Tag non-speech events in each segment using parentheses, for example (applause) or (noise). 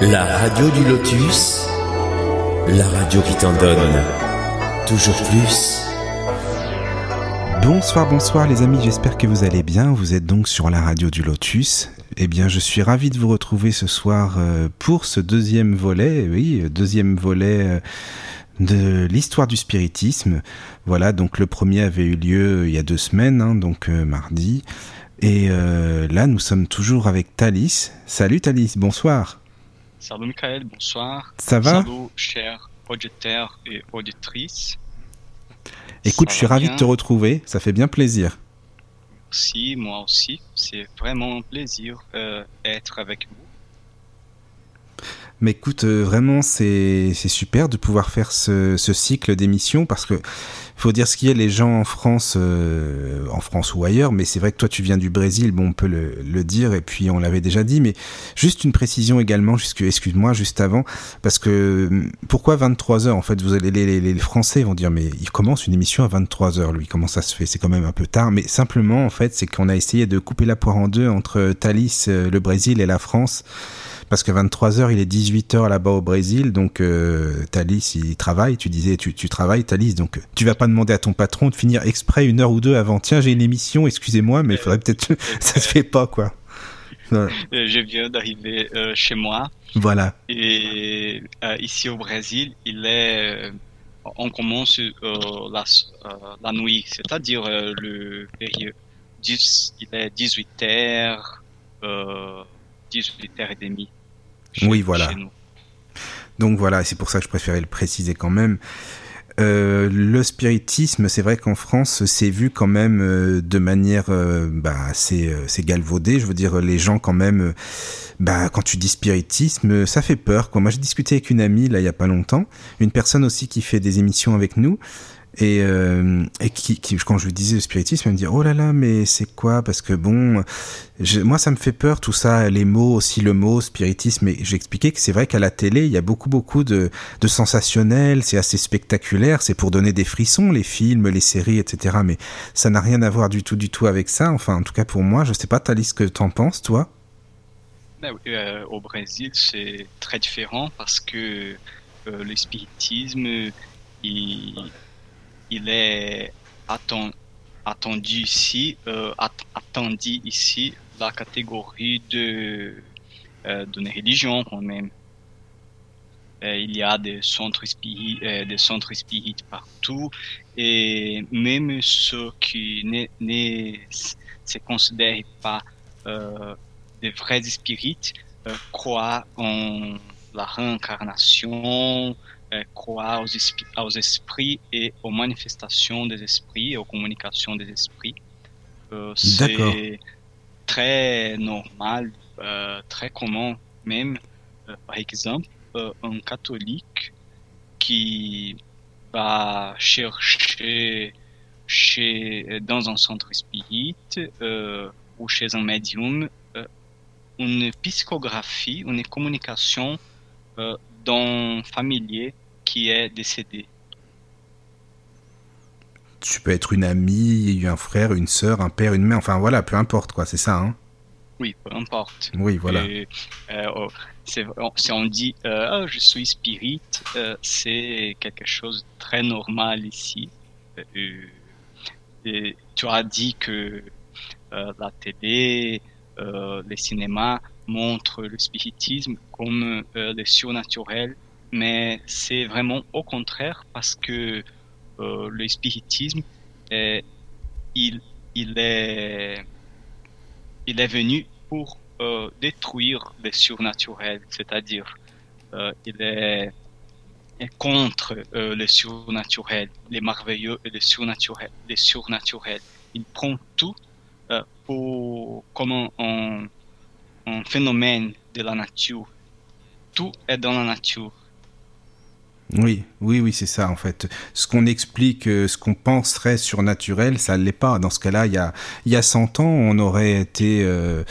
La radio du lotus, la radio qui t'en donne toujours plus. Bonsoir, bonsoir les amis, j'espère que vous allez bien. Vous êtes donc sur la radio du Lotus. Eh bien, je suis ravi de vous retrouver ce soir euh, pour ce deuxième volet, oui, deuxième volet euh, de l'histoire du spiritisme. Voilà, donc le premier avait eu lieu il y a deux semaines, hein, donc euh, mardi. Et là, nous sommes toujours avec Thalys. Salut Thalys, bonsoir. Salut Michael, bonsoir. Ça va? Salut chers auditeurs et auditrices. Écoute, Ça je suis ravi bien de te retrouver, ça fait bien plaisir. Merci, moi aussi. C'est vraiment un plaisir euh, d'être avec vous. Mais écoute, euh, vraiment, c'est c'est super de pouvoir faire ce, ce cycle d'émissions parce que faut dire ce qu'il y a les gens en France, euh, en France ou ailleurs, mais c'est vrai que toi tu viens du Brésil, bon on peut le, le dire et puis on l'avait déjà dit, mais juste une précision également, excuse-moi juste avant, parce que hum, pourquoi 23 heures en fait Vous allez les, les, les Français vont dire mais il commence une émission à 23 heures lui, comment ça se fait? C'est quand même un peu tard, mais simplement en fait c'est qu'on a essayé de couper la poire en deux entre Thalys, euh, le Brésil et la France parce que 23h, il est 18h là-bas au Brésil, donc euh, Thalys, il travaille, tu disais, tu, tu travailles, Thalys, donc euh, tu vas pas demander à ton patron de finir exprès une heure ou deux avant, tiens, j'ai une émission, excusez-moi, mais il faudrait peut-être... (laughs) ça se fait pas, quoi. Voilà. Euh, je viens d'arriver euh, chez moi Voilà. et euh, ici au Brésil, il est, on commence euh, la, euh, la nuit, c'est-à-dire euh, le période, 10, il est 18h, euh, 18h30. Chez- Oui, voilà. chez nous. Donc voilà, c'est pour ça que je préférais le préciser quand même. Euh, le spiritisme, c'est vrai qu'en France, c'est vu quand même euh, de manière euh, bah, assez, assez galvaudée. Je veux dire, les gens quand même, bah, quand tu dis spiritisme, ça fait peur. Quoi. Moi, j'ai discuté avec une amie là il y a pas longtemps, une personne aussi qui fait des émissions avec nous. Et, euh, qui, quand je lui disais le spiritisme, elle me dit oh là là, mais c'est quoi? Parce que bon, moi ça me fait peur tout ça, les mots aussi le mot spiritisme. Et j'ai expliqué que c'est vrai qu'à la télé il y a beaucoup beaucoup de, de sensationnel, c'est assez spectaculaire, c'est pour donner des frissons les films, les séries, etc. Mais ça n'a rien à voir du tout du tout avec ça. Enfin en tout cas pour moi, je sais pas Thalys ce que t'en penses toi? Ben euh, au Brésil, c'est très différent parce que euh, le spiritisme, il, il est atten- attendu ici, euh, at- attendu ici la catégorie de euh, d'une religion quand même. Euh, il y a des centres spirites, des centres spirites partout et même ceux qui ne, ne se considèrent pas euh, des vrais spirites euh, croient en la réincarnation, euh, croient aux, esprits et aux manifestations des esprits et aux communications des esprits. Euh, c'est très normal, euh, très commun même. Par exemple, un catholique qui va chercher chez, dans un centre spirit euh, ou chez un médium euh, une psychographie, une communication euh, d'un familier qui est décédé. Tu peux être une amie, un frère, une sœur, un père, une mère, enfin voilà, peu importe quoi, c'est ça. Hein Oui, peu importe. oui voilà. Et, euh, oh, si on dit euh, Ah, je suis spirit, euh, c'est quelque chose de très normal ici. Et tu as dit que la télé, les cinémas montrent le spiritisme comme euh, le surnaturel, mais c'est vraiment au contraire parce que euh, le spiritisme, est- il, il, est, il est venu pour euh, détruire le surnaturel, c'est-à-dire euh, il est, est contre euh, le surnaturel, les merveilleux et le surnaturel, les surnaturels. Il prend tout euh, pour comme un, un, un phénomène de la nature. Tout est dans la nature. Oui, oui, oui, c'est ça en fait. Ce qu'on explique, euh, ce qu'on penserait surnaturel, ça ne l'est pas. Dans ce cas-là, il y a, il y a 100 ans, on aurait été euh,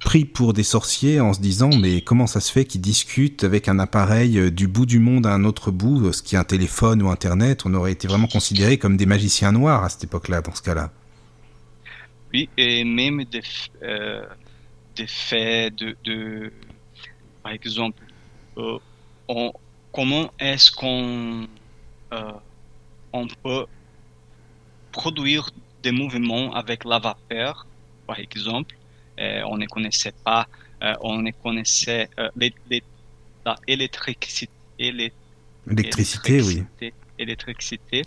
pris pour des sorciers en se disant mais comment ça se fait qu'ils discutent avec un appareil euh, du bout du monde à un autre bout, ce qui est un téléphone ou Internet? On aurait été vraiment considérés comme des magiciens noirs à cette époque-là, dans ce cas-là. Oui, et même des, euh, des faits de, de, par exemple, comment est-ce qu'on on peut produire des mouvements avec la vapeur, par exemple? on ne connaissait pas, on ne connaissait l'électricité. L'électricité, oui. Électricité.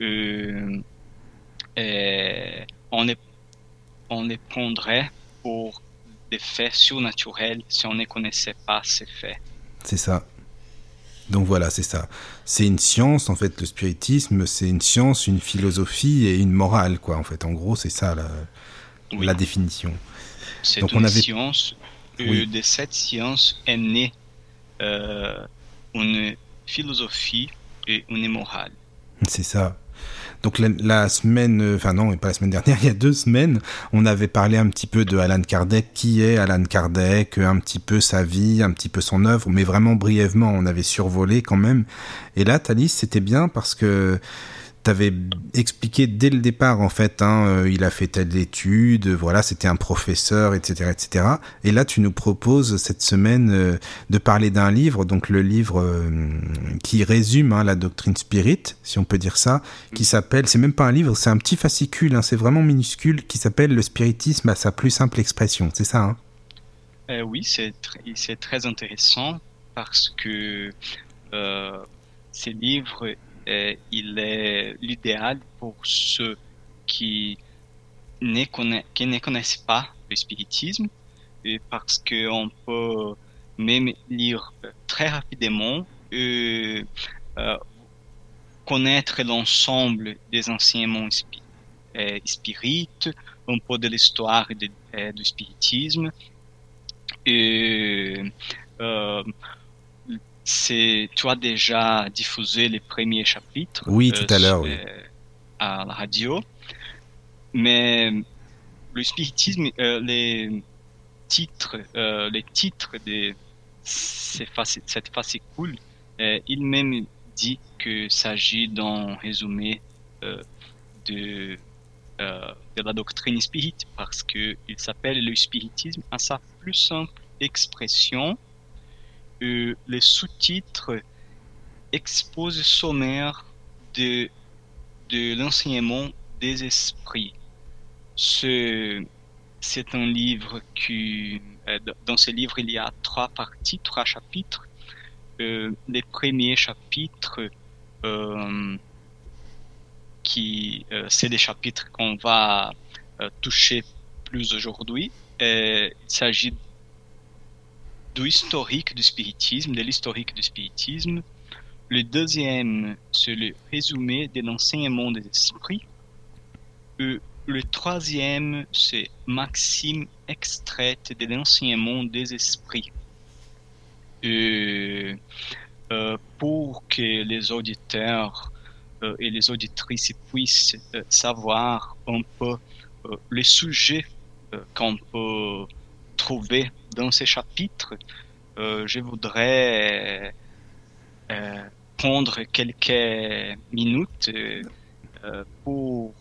Euh, on, est, on les prendrait pour des faits surnaturels si on ne connaissait pas ces faits. C'est ça. Donc voilà, c'est ça. C'est une science, en fait, le spiritisme, c'est une science, une philosophie et une morale, quoi, en fait. En gros, c'est ça la, la définition. C'est une science. Euh, de cette science est née euh, une philosophie et une morale. C'est ça. Donc la, semaine, euh, enfin non, pas la semaine dernière, (laughs) il y a deux semaines, on avait parlé un petit peu de Alan Kardec, qui est Alan Kardec, un petit peu sa vie, un petit peu son œuvre, mais vraiment brièvement, on avait survolé quand même. Et là, Thalys, c'était bien parce que t'avais expliqué dès le départ en fait, hein, euh, il a fait telle étude, voilà, c'était un professeur, etc., etc. Et là, tu nous proposes cette semaine euh, de parler d'un livre, donc le livre euh, qui résume hein, la doctrine spirit, si on peut dire ça, qui s'appelle, c'est même pas un livre, c'est un petit fascicule, hein, c'est vraiment minuscule, qui s'appelle Le spiritisme à sa plus simple expression, c'est ça Oui, c'est très intéressant parce que ces livres il est l'idéal pour ceux qui ne, qui ne connaissent pas le spiritisme, et parce qu'on peut même lire très rapidement et euh, connaître l'ensemble des enseignements euh, spirites, un peu de l'histoire euh, du spiritisme. Tu as déjà diffusé les premiers chapitres. Oui, tout à l'heure, oui. Euh, à la radio. Mais le spiritisme, euh, les titres, euh, les titres de cette fascicule, il même dit qu'il s'agit d'un résumé de, de la doctrine spirit parce qu'il s'appelle le spiritisme à sa plus simple expression euh, les sous-titres exposent sommaire de, de l'enseignement des esprits. C'est un livre qui, euh, dans ce livre, il y a trois parties, trois chapitres. Euh, les premiers chapitres, qui, c'est des chapitres qu'on va toucher plus aujourd'hui. il s'agit du historique du spiritisme, de l'historique du spiritisme. Le deuxième, c'est le résumé de l'enseignement des esprits. Et le troisième, c'est maxime extraite de l'enseignement des esprits. Et, euh, pour que les auditeurs euh, et les auditrices puissent euh, savoir un peu les sujets qu'on peut trouver dans ces chapitres, euh, je voudrais euh, prendre quelques minutes euh, pour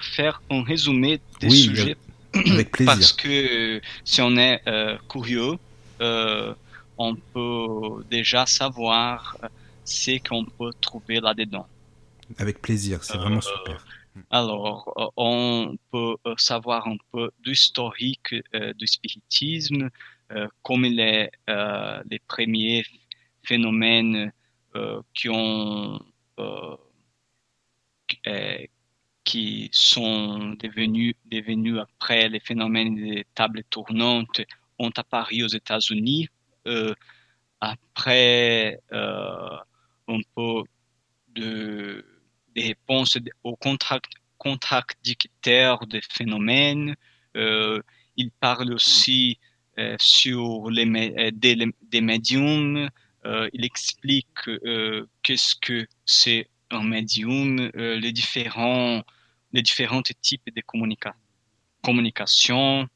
faire un résumé des sujets. Avec plaisir. Parce que si on est curieux, on peut déjà savoir ce qu'on peut trouver là-dedans. Avec plaisir, c'est vraiment super. Alors, euh, on peut euh, savoir un peu d'historique euh, du spiritisme, comme les, les premiers phénomènes qui ont qui sont devenus, devenus après les phénomènes des tables tournantes ont apparu aux États-Unis. après un peu de réponses aux contradicteurs des phénomènes. Euh, il parle aussi euh, sur les, euh, des, médiums. il explique qu'est-ce que c'est un médium, les différents les différents types de communication,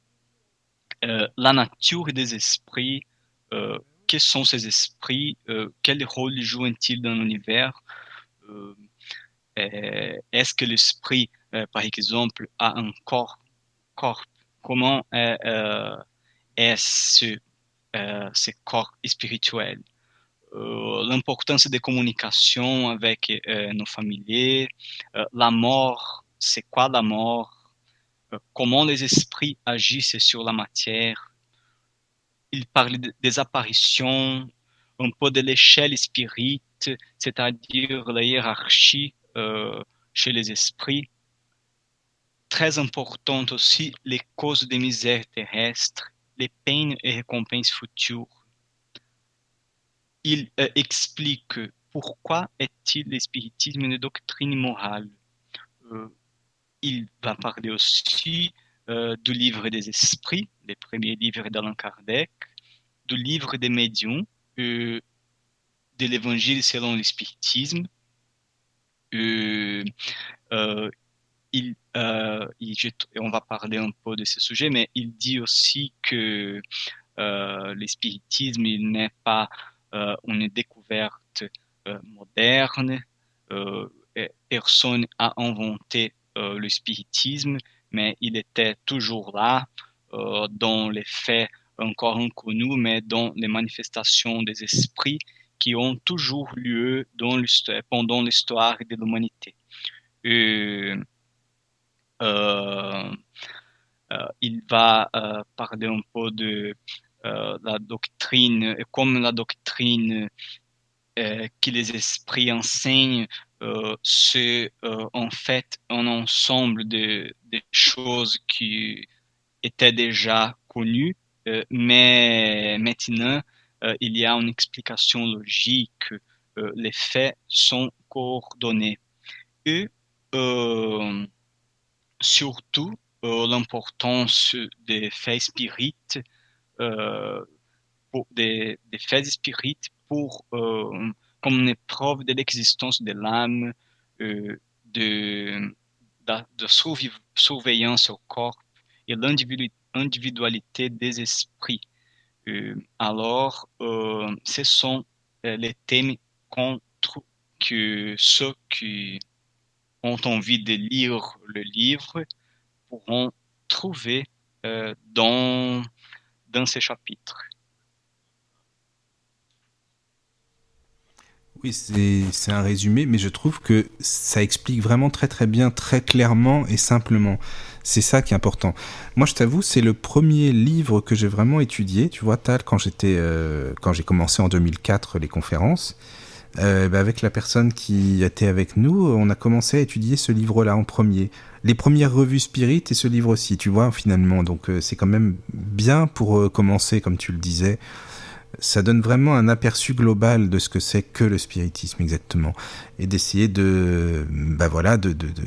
la nature des esprits, quels sont ces esprits, quel rôle jouent-ils dans l'univers. Euh, est-ce que l'esprit, euh, par exemple, a un corps, corps? Comment euh, est ce, ce corps spirituel? L'importance des communications avec nos familiers, la mort, c'est quoi la mort, comment les esprits agissent sur la matière? Il parle des apparitions, un peu de l'échelle spirite, c'est-à-dire la hiérarchie chez les esprits. Très importante aussi, les causes des misères terrestres, les peines et récompenses futures. Il euh, explique pourquoi est-il l'espiritisme une doctrine morale. Euh, il va parler aussi euh, du livre des esprits, les premiers livres d'Alain Kardec, du livre des médiums, de l'évangile selon l'espiritisme, euh, euh, il, euh, on va parler un peu de ce sujet, mais il dit aussi que l'espiritisme, il n'est pas une découverte moderne. personne a inventé le spiritisme, mais il était toujours là dans les faits encore inconnus, mais dans les manifestations des esprits qui ont toujours lieu pendant l'histoire de l'humanité. Euh, euh, il va euh, parler un peu de la doctrine, comme la doctrine que les esprits enseignent, c'est en fait un ensemble de, de, choses qui étaient déjà connues, mais maintenant, euh, il y a une explication logique, euh, les faits sont coordonnés. Et euh, surtout, l'importance des faits spirites, des, faits spirites pour, comme une preuve de l'existence de l'âme, de, de, de surveillance au corps et l'individualité des esprits. Euh, alors, euh, ce sont euh, les thèmes que ceux qui ont envie de lire le livre pourront trouver dans, dans ces chapitres. Oui, c'est un résumé, mais je trouve que ça explique vraiment très très bien, très clairement et simplement. C'est ça qui est important. Moi, je t'avoue, c'est le premier livre que j'ai vraiment étudié. Tu vois, Tal, quand j'étais, euh, quand j'ai commencé en 2004 les conférences, euh, bah, avec la personne qui était avec nous, on a commencé à étudier ce livre-là en premier. Les premières revues Spirit et ce livre aussi, tu vois, finalement. Donc, euh, c'est quand même bien pour commencer, comme tu le disais. Ça donne vraiment un aperçu global de ce que c'est que le spiritisme exactement, et d'essayer de, bah voilà, de, de, de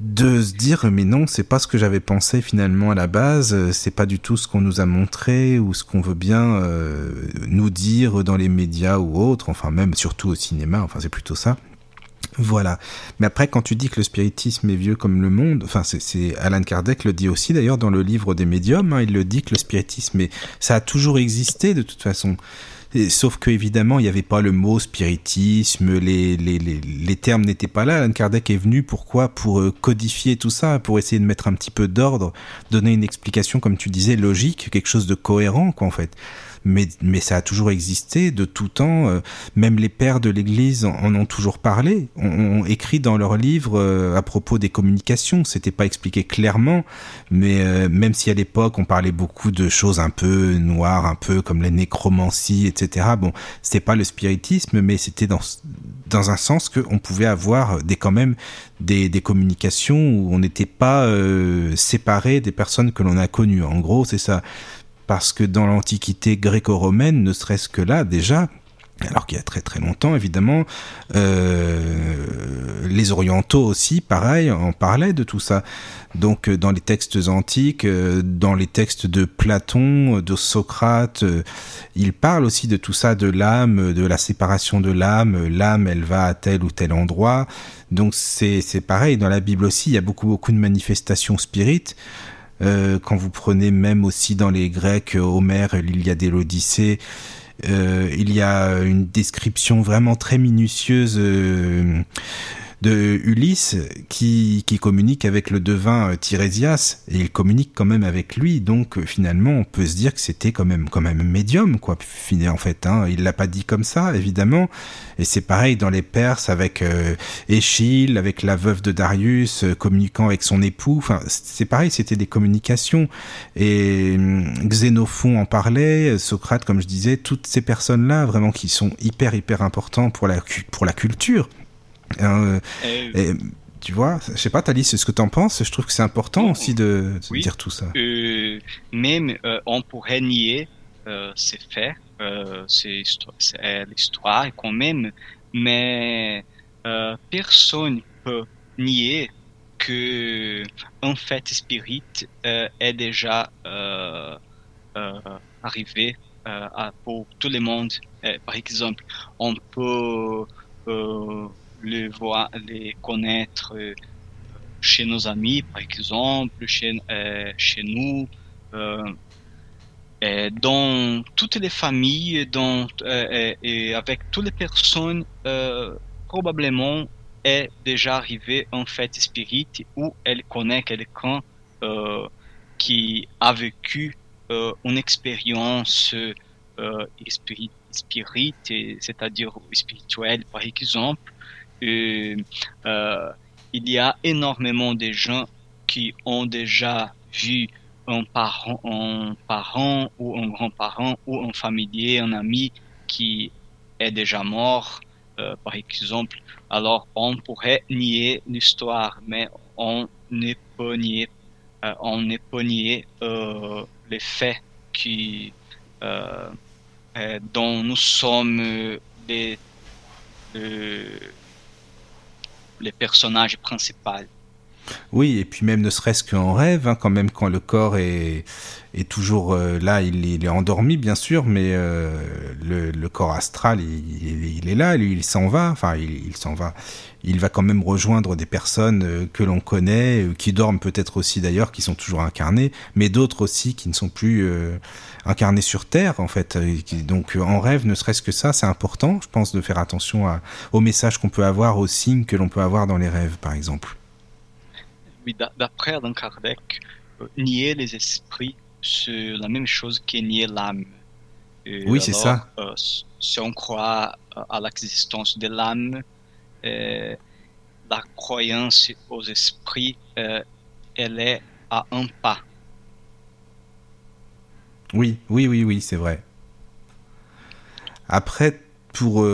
de se dire mais non c'est pas ce que j'avais pensé finalement à la base c'est pas du tout ce qu'on nous a montré ou ce qu'on veut bien euh, nous dire dans les médias ou autres enfin même surtout au cinéma enfin c'est plutôt ça voilà. Mais après, quand tu dis que le spiritisme est vieux comme le monde, enfin, c'est Alan Kardec le dit aussi d'ailleurs dans le livre des médiums. Hein, il le dit que le spiritisme, est, ça a toujours existé de toute façon sauf que évidemment, il n'y avait pas le mot spiritisme, les, les, les, les termes n'étaient pas là. Alan Kardec est venu pourquoi? Pour euh, codifier tout ça, pour essayer de mettre un petit peu d'ordre, donner une explication, comme tu disais, logique, quelque chose de cohérent, quoi, en fait mais, mais ça a toujours existé de tout temps. Euh, même les pères de l'Église en, ont toujours parlé, ont, écrit dans leurs livres euh, à propos des communications. C'était pas expliqué clairement, mais euh, même si à l'époque on parlait beaucoup de choses un peu noires, un peu comme la nécromancie, etc. Bon, c'était pas le spiritisme, mais c'était dans dans un sens qu'on pouvait avoir des quand même des, des communications où on n'était pas séparé des personnes que l'on a connues. En gros, c'est ça parce que dans l'Antiquité gréco-romaine, ne serait-ce que là déjà, alors qu'il y a très très longtemps évidemment, euh, les orientaux aussi, pareil, en parlaient de tout ça. Donc euh, dans les textes antiques, euh, dans les textes de Platon, de Socrate, il parle aussi de tout ça, de l'âme, de la séparation de l'âme. L'âme, elle va à tel ou tel endroit. Donc c'est pareil dans la Bible aussi. Il y a beaucoup beaucoup de manifestations spirites. Euh, quand vous prenez même aussi dans les Grecs, Homère, l'Iliade et l'Odyssée, euh, il y a une description vraiment très minutieuse euh, de Ulysse qui, qui communique avec le devin Tirésias et il communique quand même avec lui. Donc finalement, on peut se dire que c'était quand même quand même médium quoi. En fait, hein, il l'a pas dit comme ça évidemment. Et c'est pareil dans les Perses avec Échille, avec la veuve de Darius communiquant avec son époux. Enfin, c'est pareil, c'était des communications. Et hum, Xénophon en parlait, Socrate, comme je disais, toutes ces personnes-là vraiment qui sont hyper hyper importants pour la pour la culture. Hein, euh, et, tu vois, je sais pas, Thalys, ce que tu en penses Je trouve que c'est important aussi de, dire tout ça. Euh, même euh, on pourrait nier ces faits, c'est l'histoire quand même, mais personne peut nier que un fait spirit est déjà arrivé pour tout le monde. par exemple, on peut les voir, les connaître euh, chez nos amis, par exemple, chez, euh, chez nous, euh, dans toutes les familles, dans, et avec toutes les personnes, probablement est déjà arrivé en fait spirit où elle connaît quelqu'un qui a vécu une expérience spirit, spirit c'est-à-dire spirituelle par exemple, euh, il y a énormément de gens qui ont déjà vu un parent, un parent ou un grand-parent ou un familier, un ami qui est déjà mort, euh, par exemple. Alors, on pourrait nier l'histoire, mais on ne peut nier, euh, on ne peut nier les faits qui, dont nous sommes les, les personnages principaux. Oui, et puis même ne serait-ce qu'en rêve, hein, quand même, quand le corps est, est toujours euh, là, il, est endormi, bien sûr, mais euh, le, corps astral, il, est là, lui, il s'en va, enfin, il, s'en va. Il va quand même rejoindre des personnes euh, que l'on connaît, qui dorment peut-être aussi d'ailleurs, qui sont toujours incarnées, mais d'autres aussi qui ne sont plus incarnées sur Terre, en fait. Donc, en rêve, ne serait-ce que ça, c'est important, je pense, de faire attention à, aux messages qu'on peut avoir, aux signes que l'on peut avoir dans les rêves, par exemple oui, d'après Allan Kardec, euh, nier les esprits, c'est la même chose que nier l'âme. oui, c'est ça. Euh, si on croit euh, à l'existence de l'âme, la croyance aux esprits, elle est à un pas. Oui, oui, oui, oui, c'est vrai. Après, pour,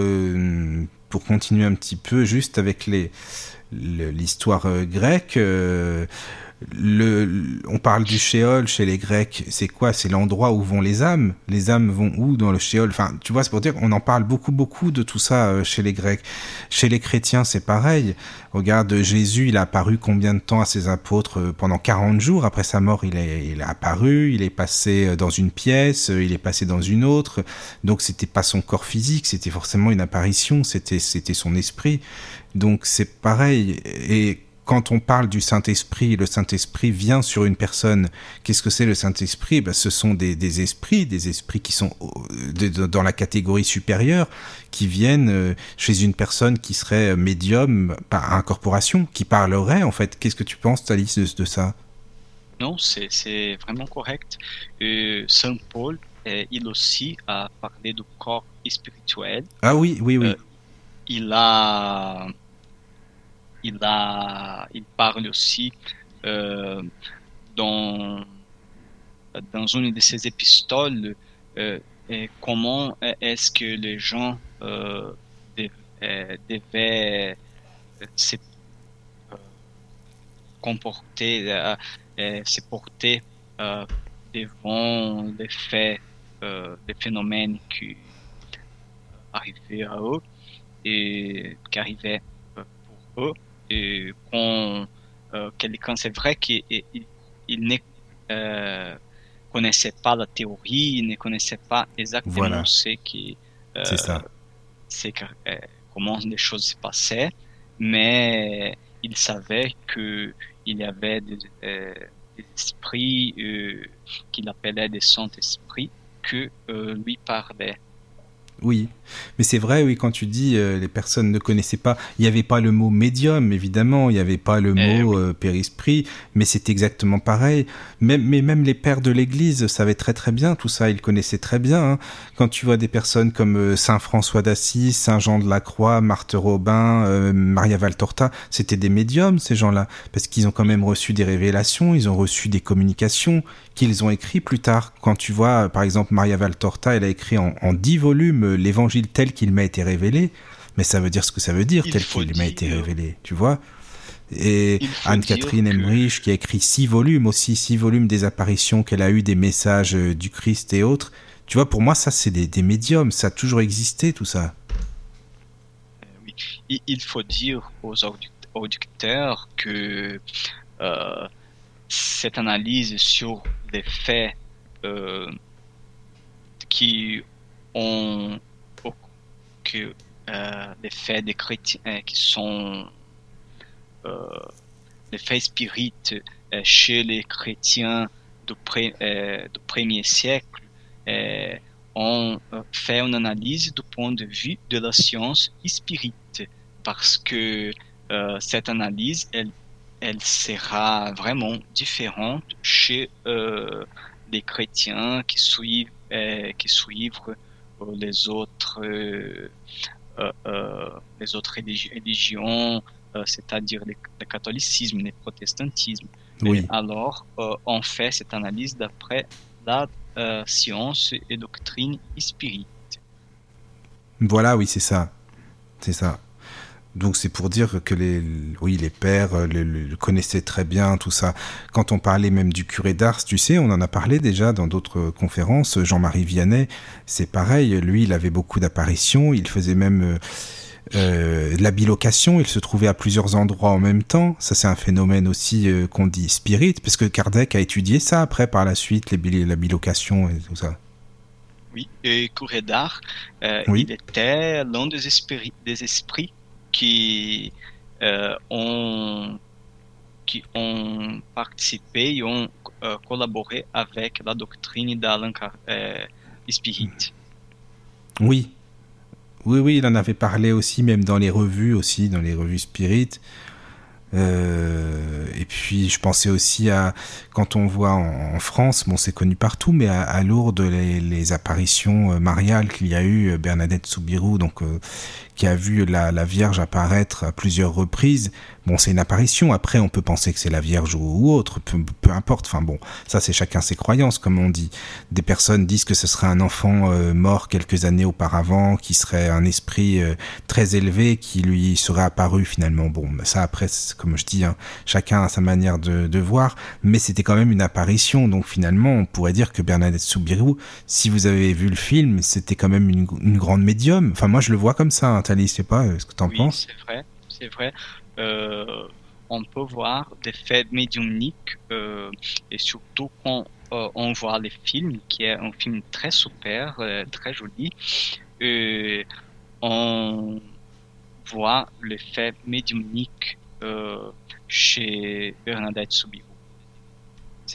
pour continuer un petit peu, juste avec les, l'histoire euh, grecque. Euh, le, on parle du shéol chez les Grecs, c'est quoi? C'est l'endroit où vont les âmes. Les âmes vont où dans le shéol Enfin, tu vois, c'est pour dire qu'on en parle beaucoup, beaucoup de tout ça euh, chez les Grecs. Chez les chrétiens, c'est pareil. Regarde, Jésus, il a apparu combien de temps à ses apôtres? Pendant 40 jours. Après sa mort, il est, apparu, il est passé dans une pièce, il est passé dans une autre. Donc, c'était pas son corps physique, c'était forcément une apparition, c'était, c'était son esprit. Donc c'est pareil. Et quand on parle du Saint-Esprit, le Saint-Esprit vient sur une personne. Qu'est-ce que c'est le Saint-Esprit? Ben, Ce sont des, esprits, des esprits qui sont euh, dans la catégorie supérieure, qui viennent euh, chez une personne qui serait médium par incorporation, qui parlerait en fait. Qu'est-ce que tu penses, Thalys, de, ça? Non, c'est vraiment correct. Euh, Saint Paul, il aussi a parlé du corps spirituel. Ah oui, oui, oui. il a il, parle aussi euh, dans, dans une de ses épistoles euh, comment est-ce que les gens euh, devaient se comporter, se porter devant les faits, les phénomènes qui arrivaient à eux et qui arrivaient pour eux euh, vrai qu'il il, ne euh, connaissait pas la théorie, il ne connaissait pas exactement ce qui, euh, c'est ça. C'est comment les choses se passaient, mais il savait que il y avait des, esprits qu'il appelait des saints esprits que lui parlaient. Oui, mais c'est vrai, oui, quand tu dis euh, les personnes ne connaissaient pas, il n'y avait pas le mot médium, évidemment, il n'y avait pas le Eh mot oui. euh, périsprit, mais c'est exactement pareil. Même, mais même les pères de l'Église savaient très très bien tout ça, ils connaissaient très bien. hein. Quand tu vois des personnes comme euh, Saint François d'Assise, Saint Jean de la Croix, Marthe Robin, Maria Valtorta, c'était des médiums ces gens-là, parce qu'ils ont quand même reçu des révélations, ils ont reçu des communications qu'ils ont écrit plus tard. Quand tu vois, euh, par exemple, Maria Valtorta, elle a écrit en, en dix volumes euh, l'évangile tel qu'il m'a été révélé, mais ça veut dire ce que ça veut dire, Il tel qu'il m'a été révélé, tu vois. Et Anne-Catherine Emmerich, qui a écrit six volumes aussi, six volumes des apparitions qu'elle a eues, des messages euh, du Christ et autres. Tu vois, pour moi, ça, c'est des, des médiums, ça a toujours existé, tout ça. Oui. Il, faut dire aux auditeurs que euh, cette analyse sur les faits euh, qui ont que euh, les faits des chrétiens euh, qui sont euh, les faits spirites euh, chez les chrétiens du, euh, du premier siècle euh, euh, fait une analyse du point de vue de la science spirite. Parce que euh, cette analyse elle elle sera vraiment différente chez euh, les chrétiens qui suivent euh, qui suivent euh, les autres les autres religi- religions c'est-à-dire le, catholicisme le protestantisme Oui. et alors, on fait cette analyse d'après la euh, science et doctrine spirite. Voilà, oui, c'est ça. C'est ça. Donc c'est pour dire que les, oui, les pères euh, le, connaissaient très bien tout ça. Quand on parlait même du curé d'Ars, tu sais, on en a parlé déjà dans d'autres conférences. Jean-Marie Vianney, c'est pareil. Lui, il avait beaucoup d'apparitions. Il faisait même euh, euh, de la bilocation. Il se trouvait à plusieurs endroits en même temps. Ça, c'est un phénomène aussi euh, qu'on dit spirit, parce que Kardec a étudié ça après par la suite, les bil- la bilocation et tout ça. Oui, et Curé d'Art, euh, Oui. il était l'un des esprits, des esprits qui euh, ont qui ont participé et ont collaboré avec la doctrine d'Alain Car- euh, Spirit. Oui. Oui, oui, il en avait parlé aussi, même dans les revues aussi, dans les revues Spirit. Euh, et puis je pensais aussi à quand on voit en, France, bon c'est connu partout, mais à, Lourdes les, apparitions euh, mariales qu'il y a eu, euh, Bernadette Soubirou, donc euh, qui a vu la Vierge apparaître à plusieurs reprises. Bon, c'est une apparition. Après, on peut penser que c'est la Vierge ou, autre, peu, peu importe. Enfin bon, ça c'est chacun ses croyances, comme on dit. Des personnes disent que ce serait un enfant euh, mort quelques années auparavant, qui serait un esprit euh, très élevé, qui lui serait apparu finalement. Bon, ça après, comme je dis, hein, chacun a sa manière de, de voir, mais c'était quand même une apparition. Donc finalement, on pourrait dire que Bernadette Soubirou, si vous avez vu le film, c'était quand même une, une grande médium. Enfin, moi je le vois comme ça, hein, Thalie, je sais pas euh, ce que t'en Oui, penses. c'est vrai, c'est vrai. Euh, on peut voir des faits médiumniques euh, et surtout quand euh, on voit les films, qui est un film très super, très joli, on voit les faits médiumniques euh, chez Bernadette Soubirou.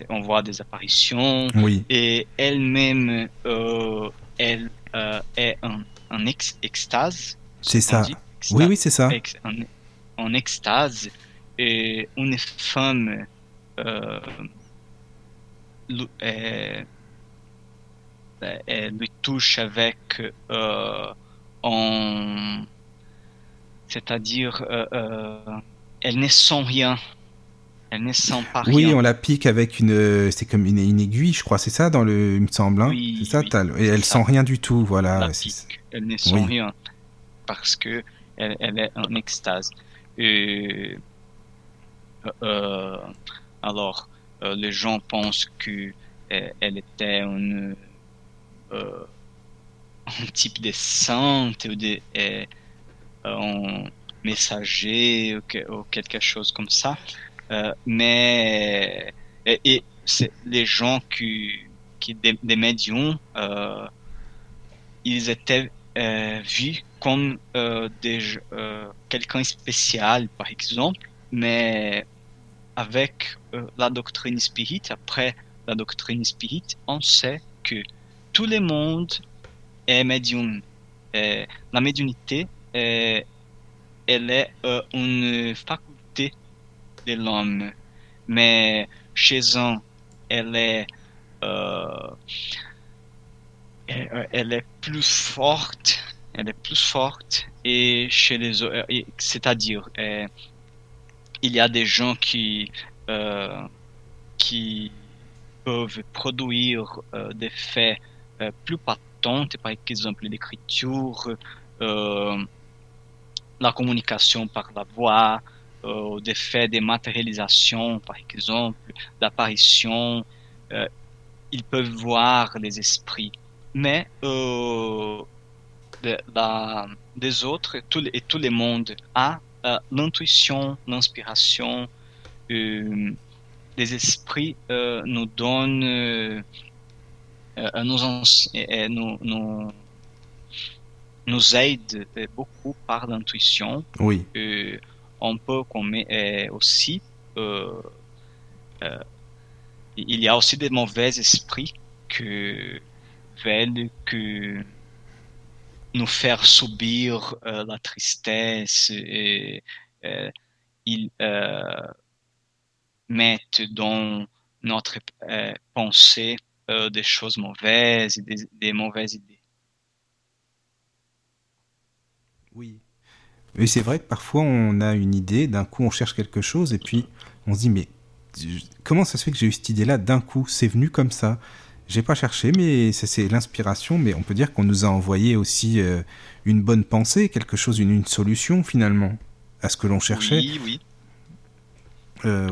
On voit des apparitions, Oui, et elle-même, euh, elle euh, est en, en ex- extase. c'est ça. dit Oui, oui, c'est ça. ex- en extase et une femme euh, euh, elle lui touche avec euh, en c'est-à-dire euh, euh, elle ne sent rien elle ne sent pas Oui, rien on la pique avec une, c'est comme une, une aiguille, je crois, c'est ça dans le, il me semble. Hein Oui, c'est ça, oui, et elle ça. sent rien du tout, voilà. la pique. Elle ne sent Oui. rien parce que elle, elle est en extase. Et, euh, alors, euh, les gens pensent que euh, elle était euh, un type de sainte ou de euh, un messager ou, que- ou quelque chose comme ça. Euh, mais les gens qui, qui des, médiums, euh, ils étaient euh, vus comme euh, euh, quelqu'un spécial, par exemple, mais avec euh, la doctrine spirit, après la doctrine spirit, on sait que tout le monde est médium. la médiumnité, elle est une faculté de l'homme, mais chez un, elle est, elle est plus forte, elle est plus forte, et chez les c'est-à-dire, il y a des gens qui qui peuvent produire euh, des faits euh, plus patents, par exemple l'écriture, euh, la communication par la voix, des faits de matérialisation, par exemple, d'apparition. ils peuvent voir les esprits. Mais la, des autres, tout, et tout le monde a l'intuition, l'inspiration, les esprits euh, nous donnent, euh, euh, nous, nous, nous, nous, aident beaucoup par l'intuition. Oui. on peut comme, aussi, il y a aussi des mauvais esprits que que nous faire subir la tristesse et ils mettent dans notre euh, pensée euh, des choses mauvaises et des, mauvaises idées. Oui. Mais c'est vrai que parfois on a une idée, d'un coup on cherche quelque chose et puis on se dit mais comment ça se fait que j'ai eu cette idée-là? D'un coup C'est venu comme ça. J'ai pas cherché, mais c'est l'inspiration. Mais on peut dire qu'on nous a envoyé aussi euh, une bonne pensée, quelque chose, une, une solution finalement à ce que l'on cherchait. Oui, oui. Euh,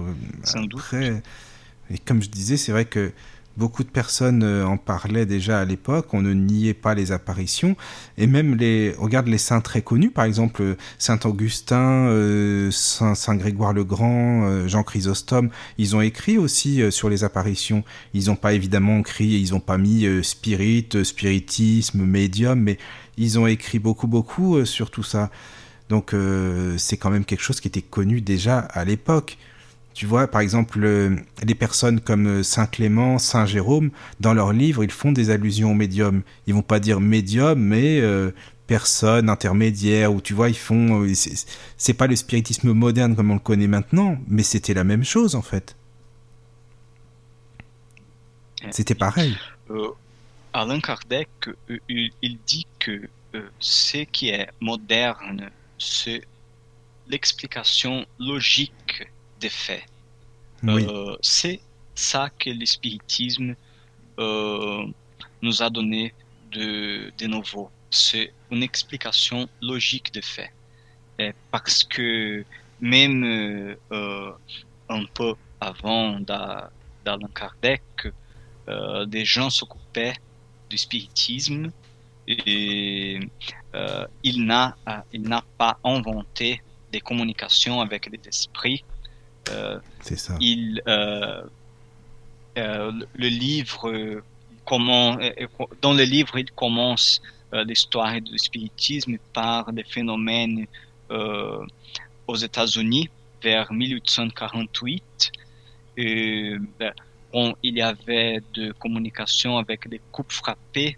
après, et comme je disais, c'est vrai que beaucoup de personnes euh, en parlaient déjà à l'époque, on ne niait pas les apparitions, et même les, regarde les saints très connus, par exemple Saint Augustin, euh, Saint, Saint, Grégoire le Grand, Jean Chrysostome, ils ont écrit aussi sur les apparitions. Ils n'ont pas évidemment écrit, ils n'ont pas mis spirit, spiritisme, médium, mais ils ont écrit beaucoup, beaucoup sur tout ça. Donc c'est quand même quelque chose qui était connu déjà à l'époque. Tu vois, par exemple, les personnes comme euh, Saint Clément, Saint Jérôme, dans leurs livres, ils font des allusions au médium. Ils vont pas dire médium, mais euh, personne intermédiaire, ou tu vois, ils font. Euh, c'est pas le spiritisme moderne comme on le connaît maintenant, mais c'était la même chose en fait. C'était pareil. Alain Kardec, il dit que ce qui est moderne, c'est l'explication logique des faits. Euh, c'est ça que le spiritisme euh, nous a donné de, de nouveau. C'est une explication logique des faits. parce que même euh, un peu avant d'Alain Kardec, des gens s'occupaient du spiritisme et il n'a pas inventé des communications avec les esprits c'est ça. Il, euh, euh, le livre, comment, dans le livre, il commence l'histoire du spiritisme par des phénomènes aux États-Unis vers 1848. Et, bon, il y avait de communication avec des coupes frappées,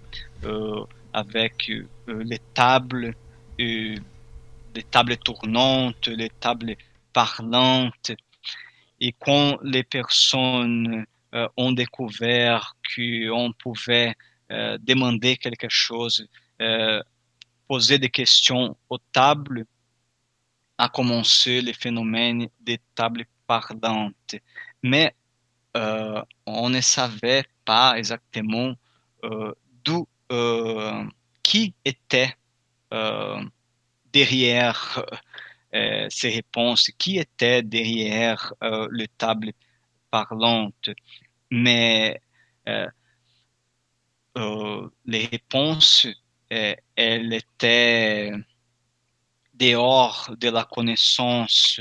avec les tables, les tables tournantes, les tables parlantes, et quand les personnes euh, ont découvert qu'on pouvait euh, demander quelque chose, euh, poser des questions aux tables, a commencé le phénomène des tables parlantes. Mais on ne savait pas exactement qui était derrière ces réponses, qui étaient derrière euh, le table parlante. Mais euh, les réponses, elles étaient dehors de la connaissance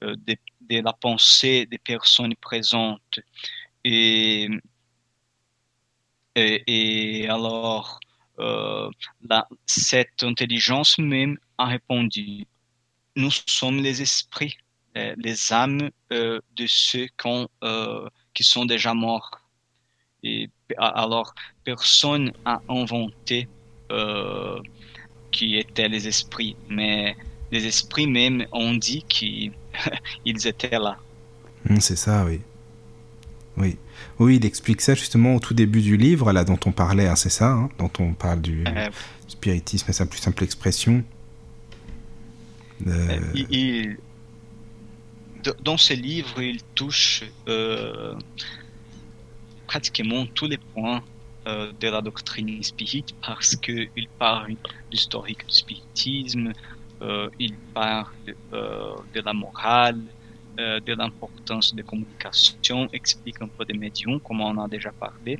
de, la pensée des personnes présentes. Et, et, alors, cette intelligence même a répondu nous sommes les esprits, euh, les âmes euh, de ceux euh, qui sont déjà morts. Et alors, personne n'a inventé qui étaient les esprits, mais les esprits même ont dit qu'ils (laughs) étaient là. Hmm, c'est ça, oui. Oui. Oui, il explique ça justement au tout début du livre, là, dont on parlait, hein, c'est ça, hein, dont on parle du Euh, spiritisme, sa plus simple expression. Euh, il- dans ce livre, il touche euh, pratiquement tous les points euh, de la doctrine spirit parce qu'il parle de l'historique du spiritisme, il parle de la morale, de l'importance des communications, explique un peu des médiums, comme on a déjà parlé.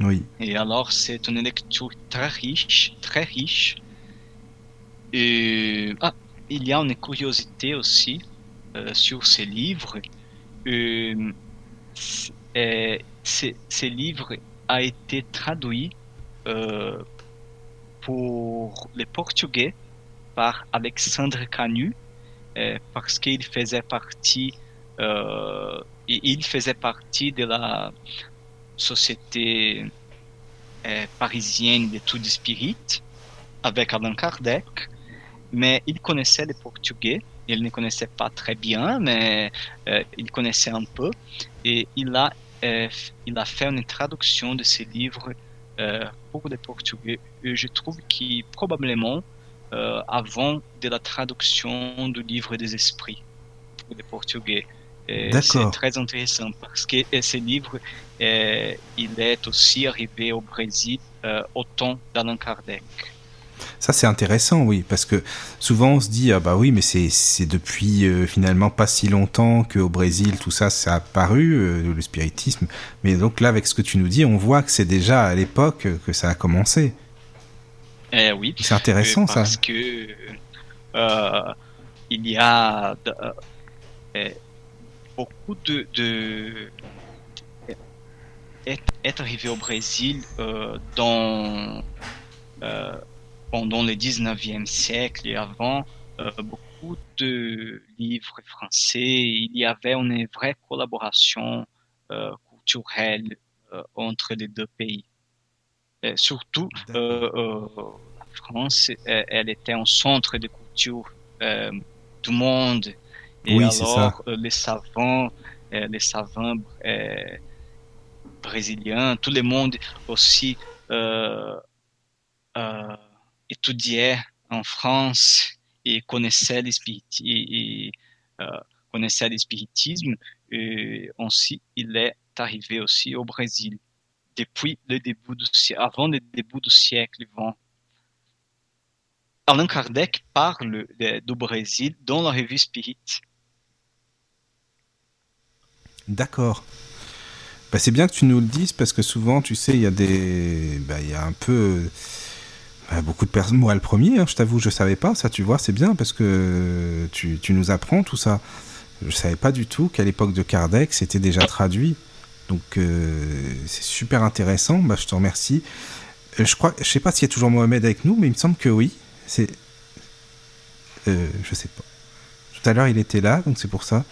oui. Et alors, c'est une lecture très riche, très riche. Et ah, il y a une curiosité aussi euh, sur ces livres. Euh, euh, ce ce livre a été traduit pour le portugais par Alexandre Canu parce qu'il faisait partie il faisait partie de la société euh, parisienne d'études spirites avec Allan Kardec, mais il connaissait le portugais. Il ne connaissait pas très bien, mais euh, il connaissait un peu. Et il a, euh, il a fait une traduction de ces livres euh, pour le portugais. Et je trouve qu'il probablement euh, avant de la traduction du livre des esprits pour le portugais. C'est très intéressant parce que ce livre, il est aussi arrivé au Brésil au temps d'Allan Kardec. Ça, c'est intéressant, oui, parce que souvent on se dit, ah bah oui, mais c'est depuis euh, finalement pas si longtemps qu'au Brésil, tout ça, ça a apparu, euh, le spiritisme. Mais donc là, avec ce que tu nous dis, on voit que c'est déjà à l'époque que ça a commencé. Eh oui, C'est intéressant, Euh, ça. parce que il y a euh, beaucoup de, de est arrivé au Brésil euh, dans euh, pendant le 19e siècle et avant euh, beaucoup de livres français il y avait une vraie collaboration euh, culturelle euh, entre les deux pays. Surtout la France, elle était un centre de culture du monde. Et Oui, alors, les savants, les savants brésiliens, tout le monde aussi euh, étudiait en France et connaissait et, et, euh, connaissait le spiritisme. Et aussi, il est arrivé aussi au Brésil depuis le début avant le début du siècle 20. Allan Kardec parle du Brésil dans la revue Spirit. D'accord. Bah, c'est bien que tu nous le dises parce que souvent, tu sais, il y a des, bah, il y a un peu, bah, beaucoup de personnes. Moi, le premier, hein, je t'avoue, je savais pas. Ça, tu vois, c'est bien parce que tu, tu nous apprends tout ça. Je savais pas du tout qu'à l'époque de Kardec, c'était déjà traduit. Donc, euh, c'est super intéressant. Bah, je te remercie. Euh, je crois, je sais pas s'il y a toujours Mohamed avec nous, mais il me semble que oui. C'est, euh, je sais pas. Tout à l'heure, il était là, donc c'est pour ça.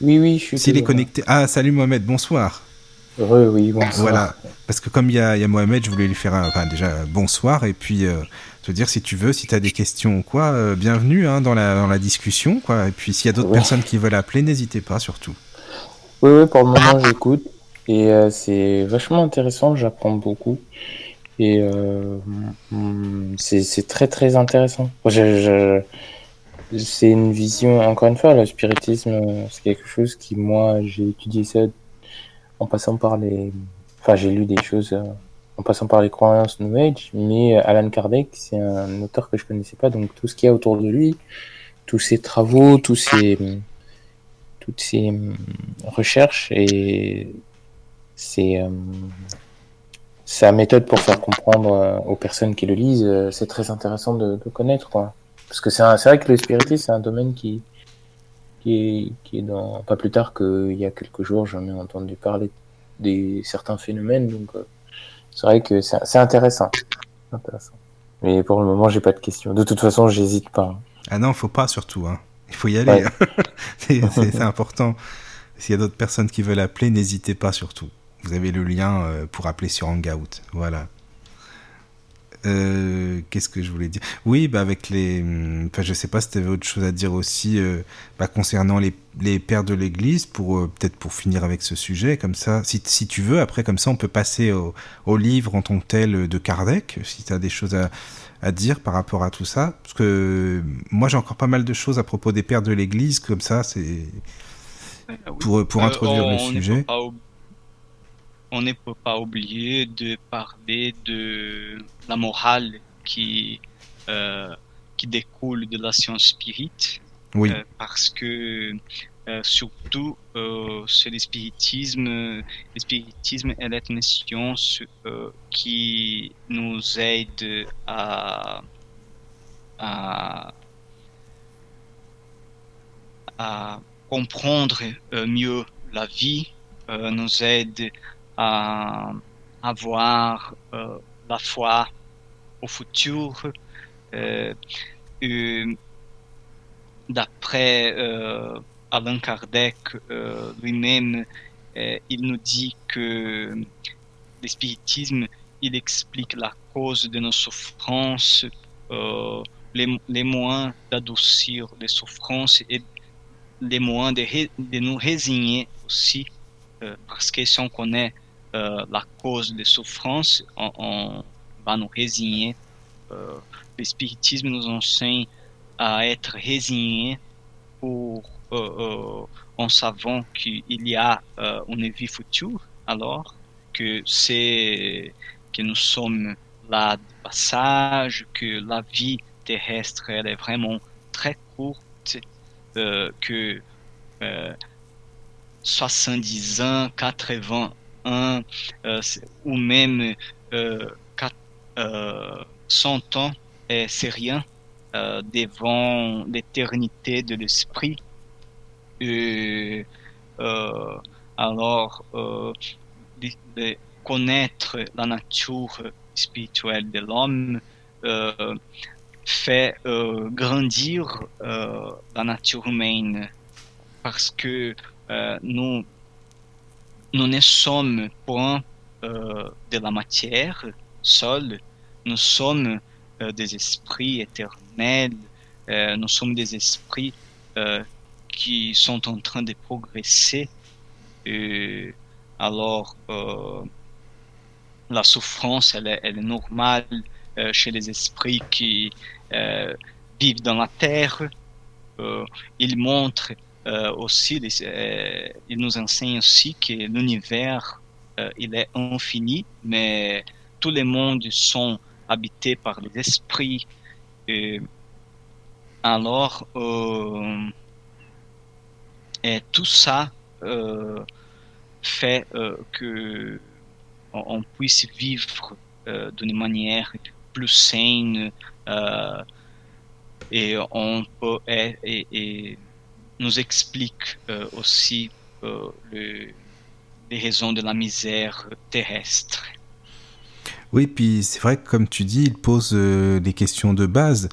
Oui, oui, je suis. S'il est connecté. Ah, salut Mohamed, bonsoir. Heureux, oui, bonsoir. Voilà. Parce que comme il y a, il y a Mohamed, je voulais lui faire un, enfin, déjà bonsoir et puis euh, te dire si tu veux, si tu as des questions ou quoi, euh, bienvenue hein, dans, la, dans la discussion. Quoi. Et puis s'il y a d'autres Oui. personnes qui veulent appeler, n'hésitez pas surtout. Oui, oui, pour le moment, j'écoute. Et euh, c'est vachement intéressant, j'apprends beaucoup. Et mm, c'est très, très intéressant. Je, je- c'est une vision, encore une fois, le spiritisme, c'est quelque chose qui, moi, j'ai étudié ça en passant par les. Enfin, j'ai lu des choses euh, en passant par les croyances New Age, mais euh, Alan Kardec, c'est un auteur que je connaissais pas, donc tout ce qu'il y a autour de lui, tous ses travaux, tous ses. toutes ses hum, recherches et c'est euh, sa méthode pour faire comprendre euh, aux personnes qui le lisent, euh, c'est très intéressant de, de connaître quoi. Parce que c'est vrai que le c'est un domaine qui qui est, qui est dans pas plus tard qu'il y a quelques jours j'en ai entendu parler des certains phénomènes donc euh, c'est vrai que c'est intéressant. intéressant. Mais pour le moment j'ai pas de questions. De toute façon j'hésite pas. hein. Ah non, faut pas surtout. Hein. Il faut y aller. Ouais. (laughs) c'est- (laughs) c'est important. S'il y a d'autres personnes qui veulent appeler, n'hésitez pas surtout. Vous avez le lien euh, pour appeler sur Hangout. Voilà. Euh, Qu'est-ce que je voulais dire? Oui, bah avec les. Enfin, je sais pas si tu avais autre chose à dire aussi euh, bah, concernant les, les pères de l'Église, pour euh, peut-être pour finir avec ce sujet, comme ça, si, si tu veux, après, comme ça, on peut passer au, au livre en tant que tel de Kardec, si tu as des choses à, à dire par rapport à tout ça. Parce que moi, j'ai encore pas mal de choses à propos des pères de l'Église, comme ça, c'est. Pour, pour introduire le on sujet. pas on ne peut pas oublier de parler de la morale qui, euh, qui découle de la science spirit, Oui. euh, parce que euh, surtout c'est le spiritisme. Le spiritisme elle est une science qui nous aide à, à, à comprendre mieux la vie, nous aide à avoir euh, la foi au futur. Euh, euh, D'après euh, Allan Kardec euh, lui-même, euh, il nous dit que le spiritisme, il explique la cause de nos souffrances, euh, les, les moyens d'adoucir les souffrances et les moyens de, de nous résigner aussi, euh, parce que si on connaît euh, la cause des souffrances, on, va nous résigner. Euh, le spiritisme nous enseigne à être résigné pour, euh, euh, en savant qu'il y a euh, une vie future, alors que c'est que nous sommes là de passage, que la vie terrestre elle est vraiment très courte, euh, que euh, 70 ans, 80 euh, ou même euh, quat- euh, 100 ans, c'est rien euh, devant l'éternité de l'esprit. Euh, alors, euh, connaître la nature spirituelle de l'homme euh, fait euh, grandir euh, la nature humaine parce que euh, nous, nous ne sommes point euh, de la matière seule, nous sommes euh, des esprits éternels, euh, nous sommes des esprits qui sont en train de progresser. Alors, la souffrance, elle est, elle est normale chez les esprits qui vivent dans la terre. Ils montrent euh, aussi, euh, ils nous enseignent aussi que l'univers, euh, il est infini, mais tous les mondes sont habités par les esprits. Et alors, euh, et tout ça fait que on, puisse vivre d'une manière plus saine et on peut et- et nous explique euh, aussi euh, le- les raisons de la misère terrestre. Oui, puis c'est vrai que comme tu dis, il pose euh, des questions de base.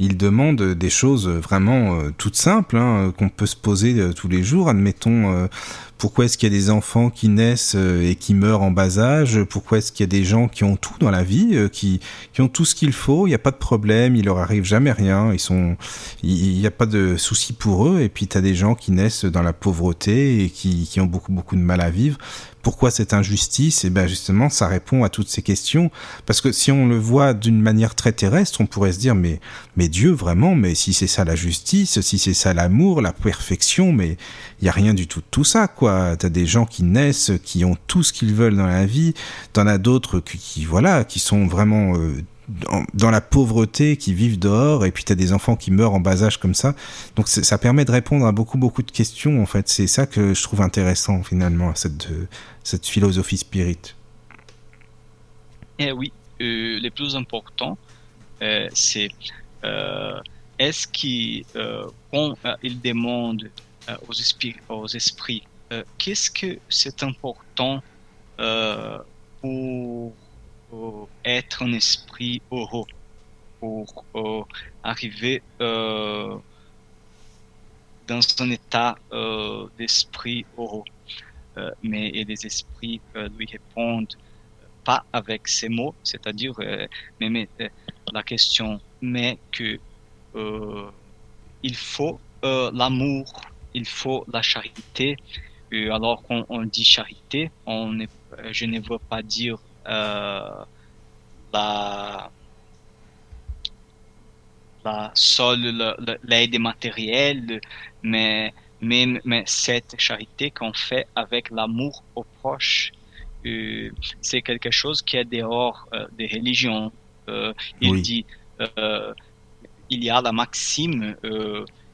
Il demande des choses vraiment euh, toutes simples hein, qu'on peut se poser euh, tous les jours. Admettons, euh, pourquoi est-ce qu'il y a des enfants qui naissent et qui meurent en bas âge? Pourquoi est-ce qu'il y a des gens qui ont tout dans la vie, qui, qui ont tout ce qu'il faut? Il n'y a pas de problème, il leur arrive jamais rien. Ils sont, il n'y a pas de souci pour eux. Et puis tu as des gens qui naissent dans la pauvreté et qui, qui ont beaucoup beaucoup de mal à vivre. Pourquoi cette injustice Et ben justement, ça répond à toutes ces questions. Parce que si on le voit d'une manière très terrestre, on pourrait se dire mais mais Dieu vraiment, mais si c'est ça la justice, si c'est ça l'amour, la perfection, mais il y a rien du tout de tout ça quoi. T'as des gens qui naissent, qui ont tout ce qu'ils veulent dans la vie. T'en as d'autres qui, qui voilà, qui sont vraiment euh, dans, la pauvreté, qui vivent dehors, et puis t'as des enfants qui meurent en bas âge comme ça. Donc ça permet de répondre à beaucoup beaucoup de questions en fait. C'est ça que je trouve intéressant finalement cette euh, cette philosophie spirit. Eh oui, euh, le plus important, euh, c'est euh, est-ce qu'il quand il demande aux, esprits, aux esprits qu'est-ce que c'est important pour être un esprit heureux, pour euh, arriver euh, dans un état euh, d'esprit heureux. Mais et les esprits lui répondent pas avec ces mots, c'est-à-dire mais, la question, mais que il faut l'amour, il faut la charité. alors qu'on on dit charité, on je ne veux pas dire la la seule l'aide matérielle, mais mais cette charité qu'on fait avec l'amour aux proches, euh, c'est quelque chose qui est dehors euh, des religions. Euh, il dit, il y a la maxime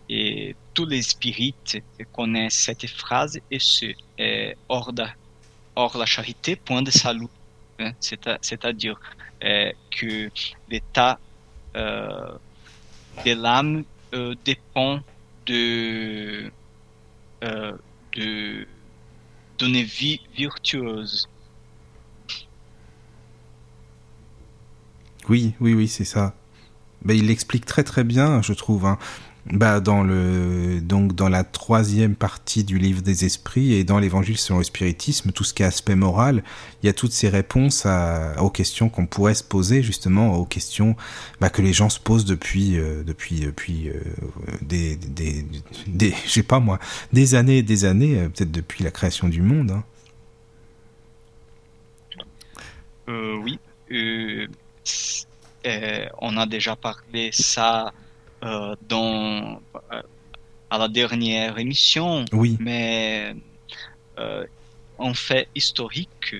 et tous les spirites connaissent cette phrase et ce hors, hors la charité, point de salut. Hein, c'est-à-dire que l'état de l'âme dépend de euh, de d'une vie virtueuse. Oui, oui, oui, c'est ça. Ben, il l'explique très très bien, je trouve. Hein bah, dans le donc dans la troisième partie du livre des esprits et dans l'évangile selon le spiritisme, tout ce qui est aspect moral, il y a toutes ces réponses aux questions qu'on pourrait se poser justement aux questions bah, que les gens se posent depuis euh, depuis depuis euh, des des des sais pas moi des années et des années euh, peut-être depuis la création du monde. Hein. oui, on a déjà parlé ça euh, dans, euh, à la dernière émission. Oui. Mais euh, en fait historique,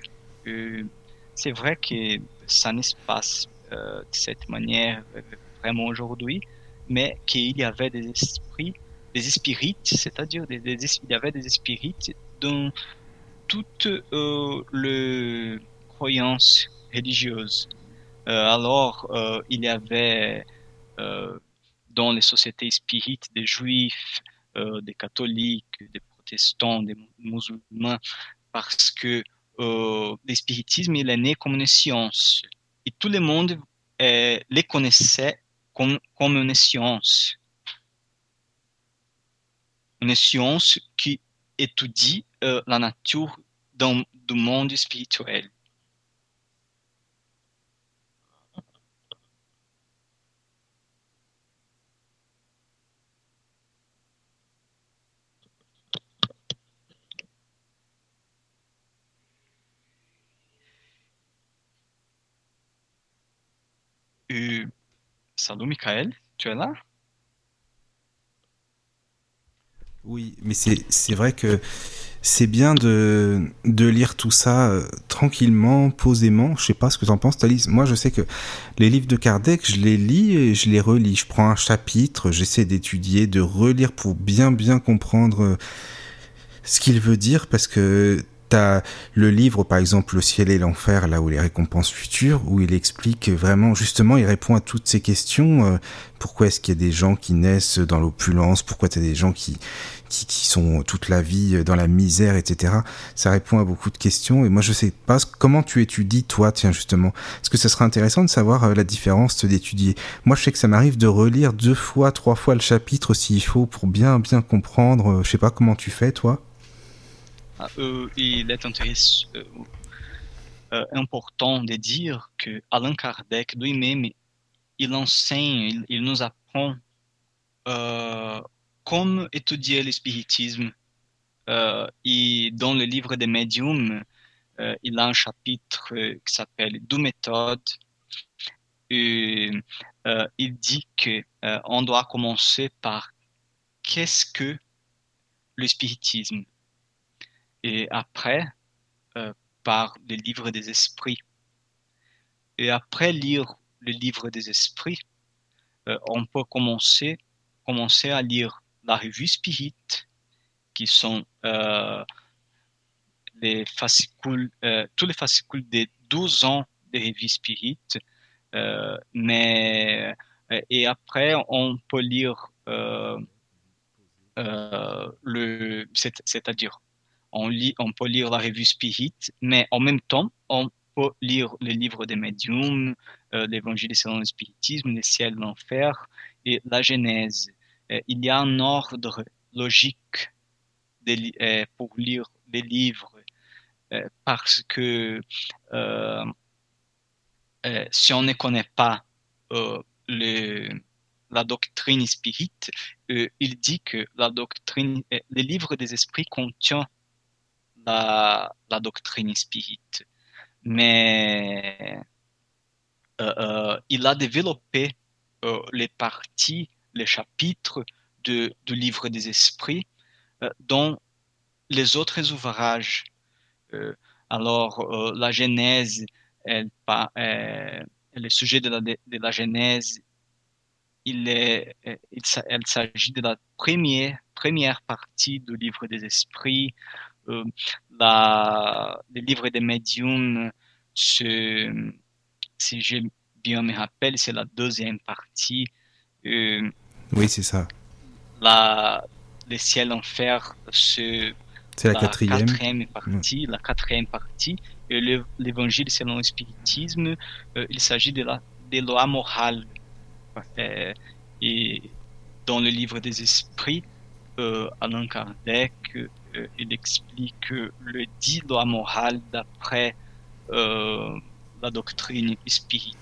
c'est vrai que ça ne se passe de cette manière vraiment aujourd'hui, mais qu'il y avait des esprits, des spirites, c'est-à-dire des, il y avait des spirites dans toutes les croyances religieuses. alors, il y avait dans les sociétés spirites des juifs, euh, des catholiques, des protestants, des musulmans, parce que euh, le spiritisme il est né comme une science et tout le monde euh, les connaissait comme, comme une science. Une science qui étudie euh, la nature dans, du monde spirituel. Euh, salut Michael, tu es là? Oui, mais c'est vrai que c'est bien de, de lire tout ça euh, tranquillement, posément. Je sais pas ce que tu en penses, Thalys. Moi, je sais que les livres de Kardec, je les lis et je les relis. Je prends un chapitre, j'essaie d'étudier, de relire pour bien bien comprendre euh, ce qu'il veut dire parce que T'as le livre, par exemple, Le ciel et l'enfer, là où les récompenses futures, où il explique vraiment, justement, il répond à toutes ces questions. Euh, pourquoi est-ce qu'il y a des gens qui naissent dans l'opulence Pourquoi t'as des gens qui, qui, qui, sont toute la vie dans la misère, etc. Ça répond à beaucoup de questions. Et moi, je sais pas comment tu étudies, toi, tiens, justement. Est-ce que ça serait intéressant de savoir euh, la différence d'étudier? Moi, je sais que ça m'arrive de relire deux fois, trois fois le chapitre s'il faut pour bien, bien comprendre. Je sais pas comment tu fais, toi il est euh, euh, important de dire que Allan Kardec lui-même, il enseigne, il, nous apprend euh, comment étudier le spiritisme. et dans le livre des médiums, il a un chapitre qui s'appelle Deux méthodes. Il dit que on doit commencer par qu'est-ce que le spiritisme? Et après euh, par le livre des esprits. Et après lire le livre des esprits, euh, on peut commencer, commencer à lire la revue Spirit, qui sont euh, les fascicules, tous les fascicules des 12 ans de revue Spirit. mais, et après, on peut lire le, c'est-à-dire on, peut lire la revue Spirit, mais en même temps, on peut lire les livres des médiums, euh, l'évangile selon le spiritisme, le ciel, l'enfer et la Genèse. Euh, il y a un ordre logique euh, pour lire les livres parce que si on ne connaît pas la doctrine spirit, il dit que la doctrine, le livre des esprits contient la, doctrine spirit. Mais il a développé les parties, les chapitres de, du livre des esprits dans les autres ouvrages. alors, la Genèse, elle, le sujet de la, Genèse, il est, il s'agit de la première, première partie du livre des esprits. Euh, la, le livre des médiums, si je bien me rappelle, c'est la deuxième partie. Euh, oui, c'est ça. La, le ciel enfer, c'est la, la quatrième. quatrième partie. La quatrième partie l'évangile selon le spiritisme, euh, il s'agit de la des lois morales. Euh, et dans le livre des esprits, euh, Alain Kardec, il explique le dix lois morales d'après la doctrine spirit.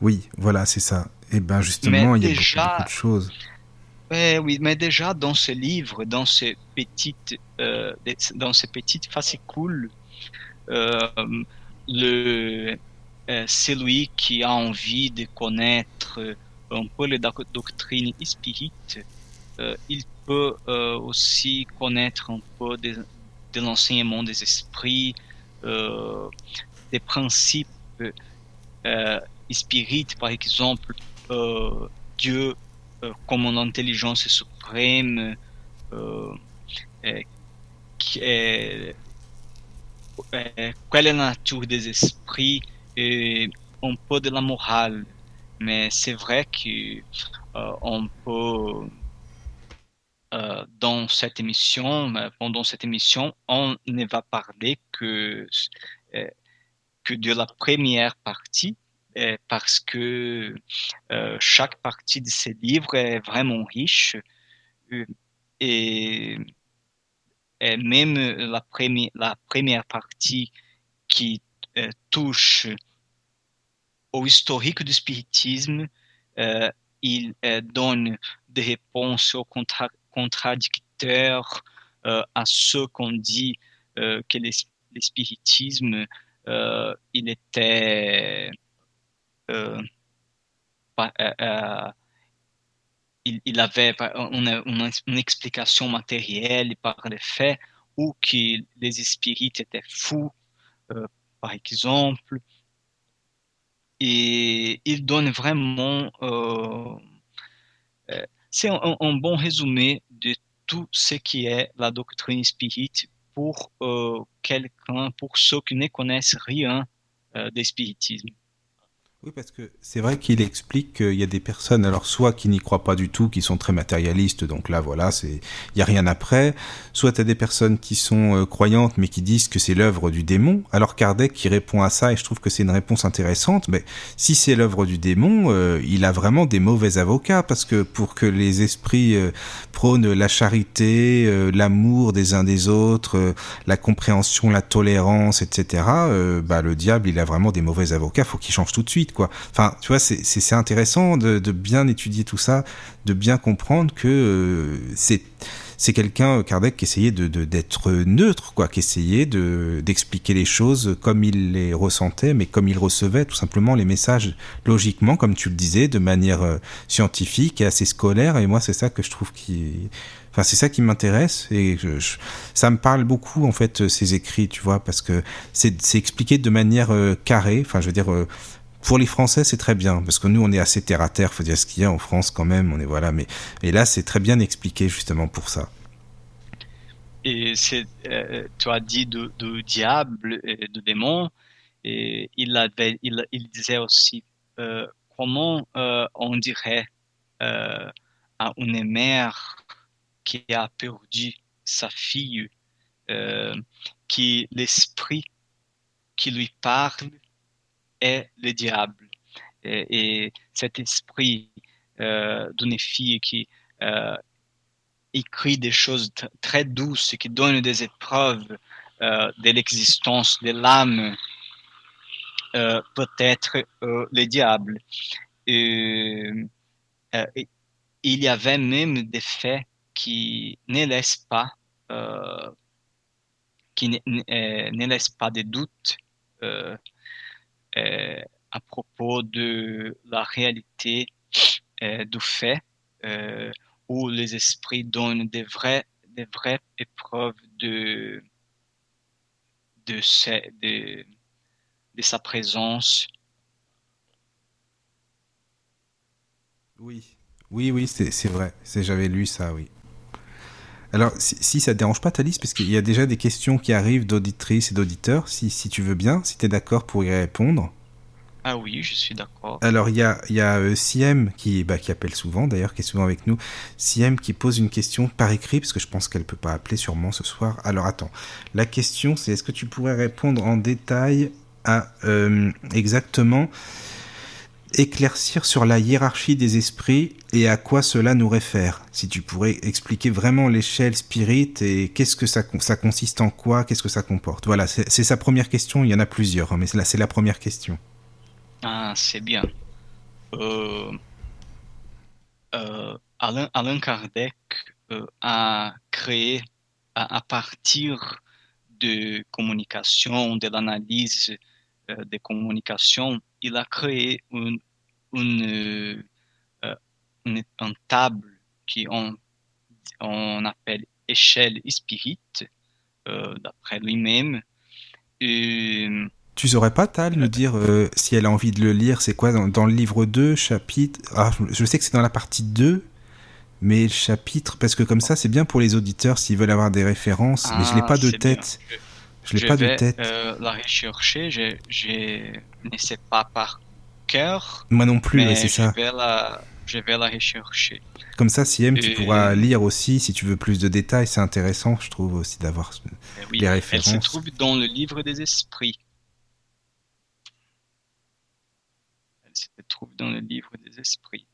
Oui, voilà, c'est ça. Et eh ben justement, il y a beaucoup de choses. Oui, mais déjà dans ce livre, dans ces petites, euh, dans ces petites fascicules, euh, le, euh, celui qui a envie de connaître un peu la doctrine spirit, euh, il peut euh, aussi connaître un peu de, l'enseignement des esprits, euh, des principes spirites, par exemple, Dieu euh, comme une intelligence suprême, euh, euh, quelle est la nature des esprits et un peu de la morale. Mais c'est vrai qu'on peut, dans cette émission, pendant cette émission, on ne va parler que, que de la première partie euh, parce que euh, chaque partie de ces livres est vraiment riche euh, et, même la, première, la première partie qui touche au historique du spiritisme, il donne des réponses aux contra contradicteurs, à ceux qu'on dit que le, spiritisme il était euh, euh, euh, il, avait une, une, explication matérielle par les faits ou que les spirites étaient fous, par exemple. Et il donne vraiment... c'est un, bon résumé de tout ce qui est la doctrine spirit pour quelqu'un, pour ceux qui ne connaissent rien des spiritisme. Oui, parce que c'est vrai qu'il explique qu'il y a des personnes, alors soit qui n'y croient pas du tout, qui sont très matérialistes, donc là, voilà, c'est, il y a rien après. Soit tu as des personnes qui sont euh, croyantes, mais qui disent que c'est l'œuvre du démon. Alors Kardec qui répond à ça, et je trouve que c'est une réponse intéressante, mais si c'est l'œuvre du démon, euh, il a vraiment des mauvais avocats, parce que pour que les esprits euh, prônent la charité, l'amour des uns des autres, la compréhension, la tolérance, etc., bah, le diable, il a vraiment des mauvais avocats, faut qu'il change tout de suite Enfin, tu vois, c'est intéressant de, bien étudier tout ça, de bien comprendre que euh, c'est c'est quelqu'un Kardec qui essayait de d'être neutre, quoi, qui essayait de d'expliquer les choses comme il les ressentait, mais comme il recevait tout simplement les messages logiquement, comme tu le disais, de manière euh, scientifique et assez scolaire. Et moi, c'est ça que je trouve qui Enfin, c'est ça qui m'intéresse et ça me parle beaucoup en fait ces écrits, tu vois, parce que c'est expliqué de manière euh, carrée. Enfin, je veux dire, pour les Français, c'est très bien parce que nous, on est assez terre à terre. Faut dire ce qu'il y a en France quand même. On est voilà, mais et là, c'est très bien expliqué justement pour ça. Et c'est, euh, tu as dit de, diable et de démon, et il disait aussi euh, comment euh, on dirait à une mère qui a perdu sa fille, qui l'esprit qui lui parle est le diable. Et, cet esprit euh, d'une fille qui euh, écrit des choses très douces, qui donne des épreuves euh, de l'existence de l'âme peut-être le diable. il y avait même des faits qui ne laissent pas qui ne, laisse pas de doute à propos de la réalité du fait où les esprits donnent des vraies, des vraies épreuves de, de, de, de sa présence. Oui, oui, oui, c'est vrai. J'avais lu ça, oui. Alors, si, si ça te dérange pas, Thalys, parce qu'il y a déjà des questions qui arrivent d'auditrices et d'auditeurs, si, si tu veux bien, si tu es d'accord pour y répondre. Ah oui, je suis d'accord. Alors, il y a, y a euh, Siem qui, bah, qui appelle souvent, d'ailleurs, qui est souvent avec nous. Siem qui pose une question par écrit, parce que je pense qu'elle peut pas appeler sûrement ce soir. Alors, attends. La question, c'est est-ce que tu pourrais répondre en détail à euh, exactement éclaircir sur la hiérarchie des esprits et à quoi cela nous réfère. Si tu pourrais expliquer vraiment l'échelle spirit et qu'est-ce que ça, consiste en quoi, qu'est-ce que ça comporte. Voilà, c'est sa première question. Il y en a plusieurs, hein, mais là, c'est la première question. Ah, c'est bien. Euh, euh, Alain, Kardec euh, a créé à, partir de communication, de l'analyse des communications, il a créé une, une, une, table qui on, on appelle échelle spirit, d'après lui-même. Tu saurais pas, Tal, nous dire euh, si elle a envie de le lire, c'est quoi dans, le livre 2, chapitre... Ah, je sais que c'est dans la partie 2, mais le chapitre, parce que comme ça, c'est bien pour les auditeurs s'ils veulent avoir des références, mais je l'ai pas de tête. Je, l'ai pas de tête. Euh, la rechercher, je, je ne sais pas par cœur. Moi non plus, c'est ça. Vais la, je vais la rechercher. Comme ça, si M, tu pourras lire aussi, si tu veux plus de détails, c'est intéressant, je trouve aussi d'avoir eh les références. Elle se trouve dans le livre des esprits. se trouve dans le livre des esprits.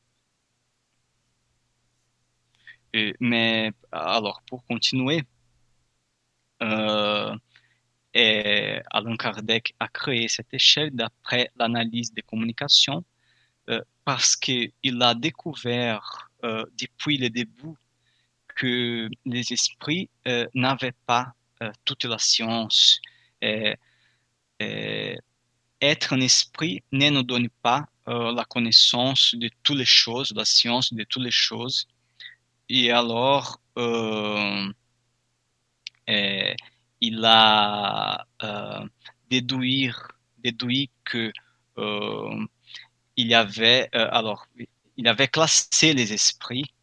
mais alors, pour continuer, euh, Alain Kardec a créé cette échelle d'après l'analyse des communications euh, parce qu'il a découvert euh, depuis le début que les esprits n'avaient pas toute la science. être un esprit ne nous donne pas euh, la connaissance de toutes les choses, la science de toutes les choses. Et alors, euh, euh, il a déduit, déduit que avait, alors, il avait classé les esprits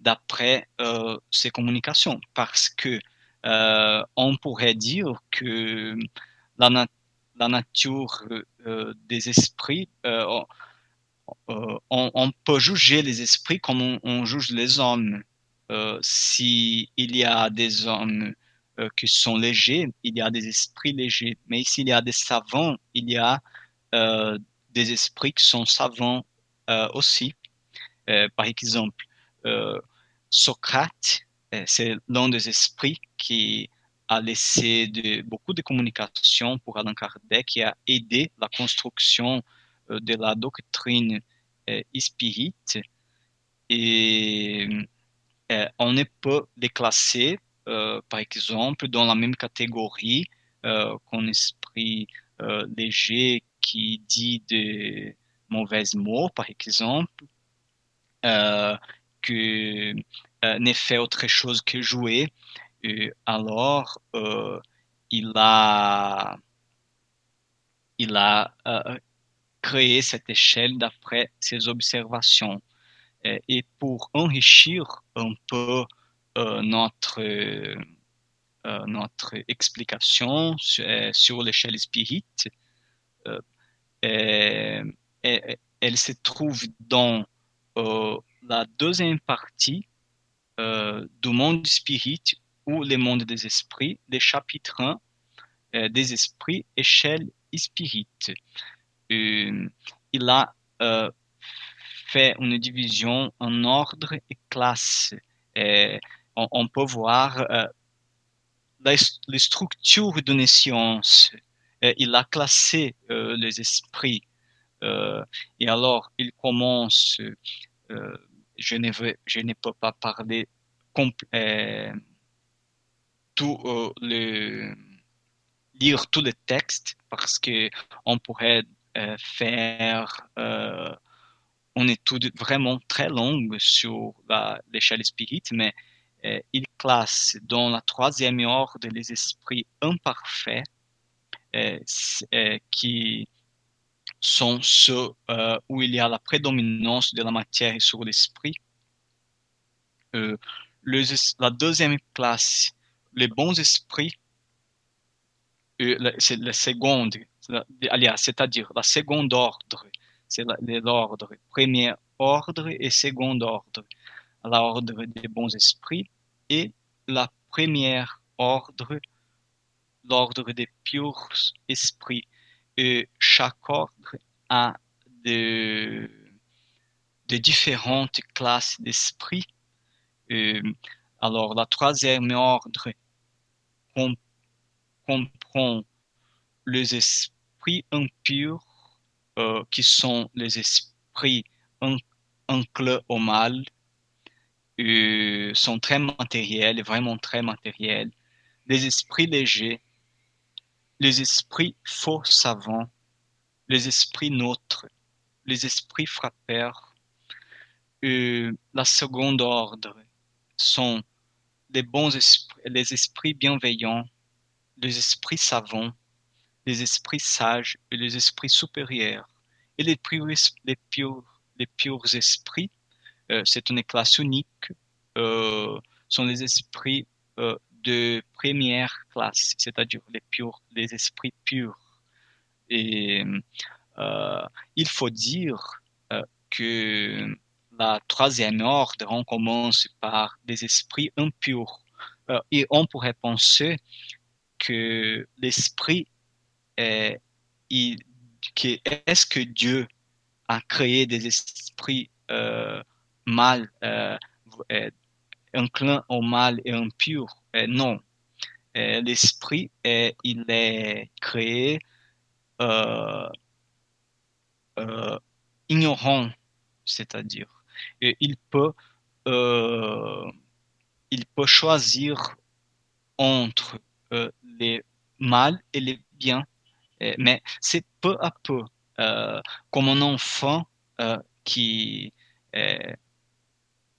d'après ces communications parce que on pourrait dire que la, nature euh, des esprits, euh, euh, on, peut juger les esprits comme on, juge les hommes. S'il y a des hommes qui sont légers, il y a des esprits légers. Mais s'il y a des savants, il y a des esprits qui sont savants aussi. par exemple, Socrate, c'est l'un des esprits qui a laissé beaucoup de communications pour Allan Kardec et a aidé la construction euh, de la doctrine euh, spirit. Et euh, on ne peut les classer, par exemple, dans la même catégorie qu'un esprit léger qui dit de mauvais mots, par exemple, que ne fait autre chose que jouer alors, euh, il a, il a euh, créé cette échelle d'après ses observations. Et, pour enrichir un peu euh, notre, notre explication sur, l'échelle spirit, elle se trouve dans la deuxième partie du monde spirit ou le monde des esprits, des chapitres 1 euh, des esprits, échelle spirit. Euh, il a euh, fait une division en ordre et classe. On, peut voir les structures d'une science il a classé les esprits. et alors, il commence, je, ne veux, je peux pas parler tout le lire tous les textes parce que on pourrait faire une étude vraiment très longue sur l'échelle spirit, mais euh, il classe dans la troisième ordre les esprits imparfaits, euh, euh, qui sont ceux où il y a la prédominance de la matière sur l'esprit. la deuxième classe, les bons esprits, c'est la seconde, c'est-à-dire la seconde ordre, c'est l'ordre premier ordre et second ordre. L'ordre des bons esprits et la première ordre, l'ordre des purs esprits. Et chaque ordre a de, différentes classes d'esprits. Alors, la troisième ordre comprend les esprits impurs euh, qui sont les esprits enclins au mal, euh, sont très matériels, vraiment très matériels. Les esprits légers, les esprits faux savants, les esprits neutres, les esprits frappeurs. La seconde ordre sont les bons esprits, les esprits bienveillants, les esprits savants, les esprits sages et les esprits supérieurs. Et les purs, les purs, les purs esprits, c'est une classe unique, euh, sont les esprits euh, de première classe, c'est-à-dire les les esprits purs. Et il faut dire que la troisième ordre, on commence par des esprits impurs. et on pourrait penser que l'esprit est, est-ce que Dieu a créé des esprits euh, mal, euh, euh, inclins au mal et impurs Non. L'esprit, il est créé ignorant, c'est-à-dire, il peut, choisir entre les mal et les biens euh, mais c'est peu à peu, euh, comme un enfant euh, qui,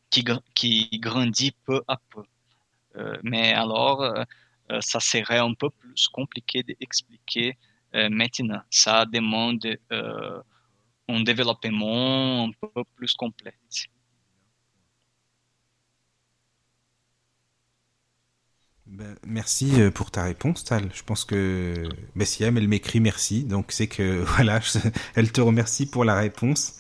qui, grandit peu à peu. mais alors, ça serait un peu plus compliqué d'expliquer maintenant. Ça demande un développement un peu plus complet. Ben, merci euh, pour ta réponse, Tal. Je pense que si elle m'écrit merci, donc c'est que (laughs) voilà, elle te remercie pour la réponse.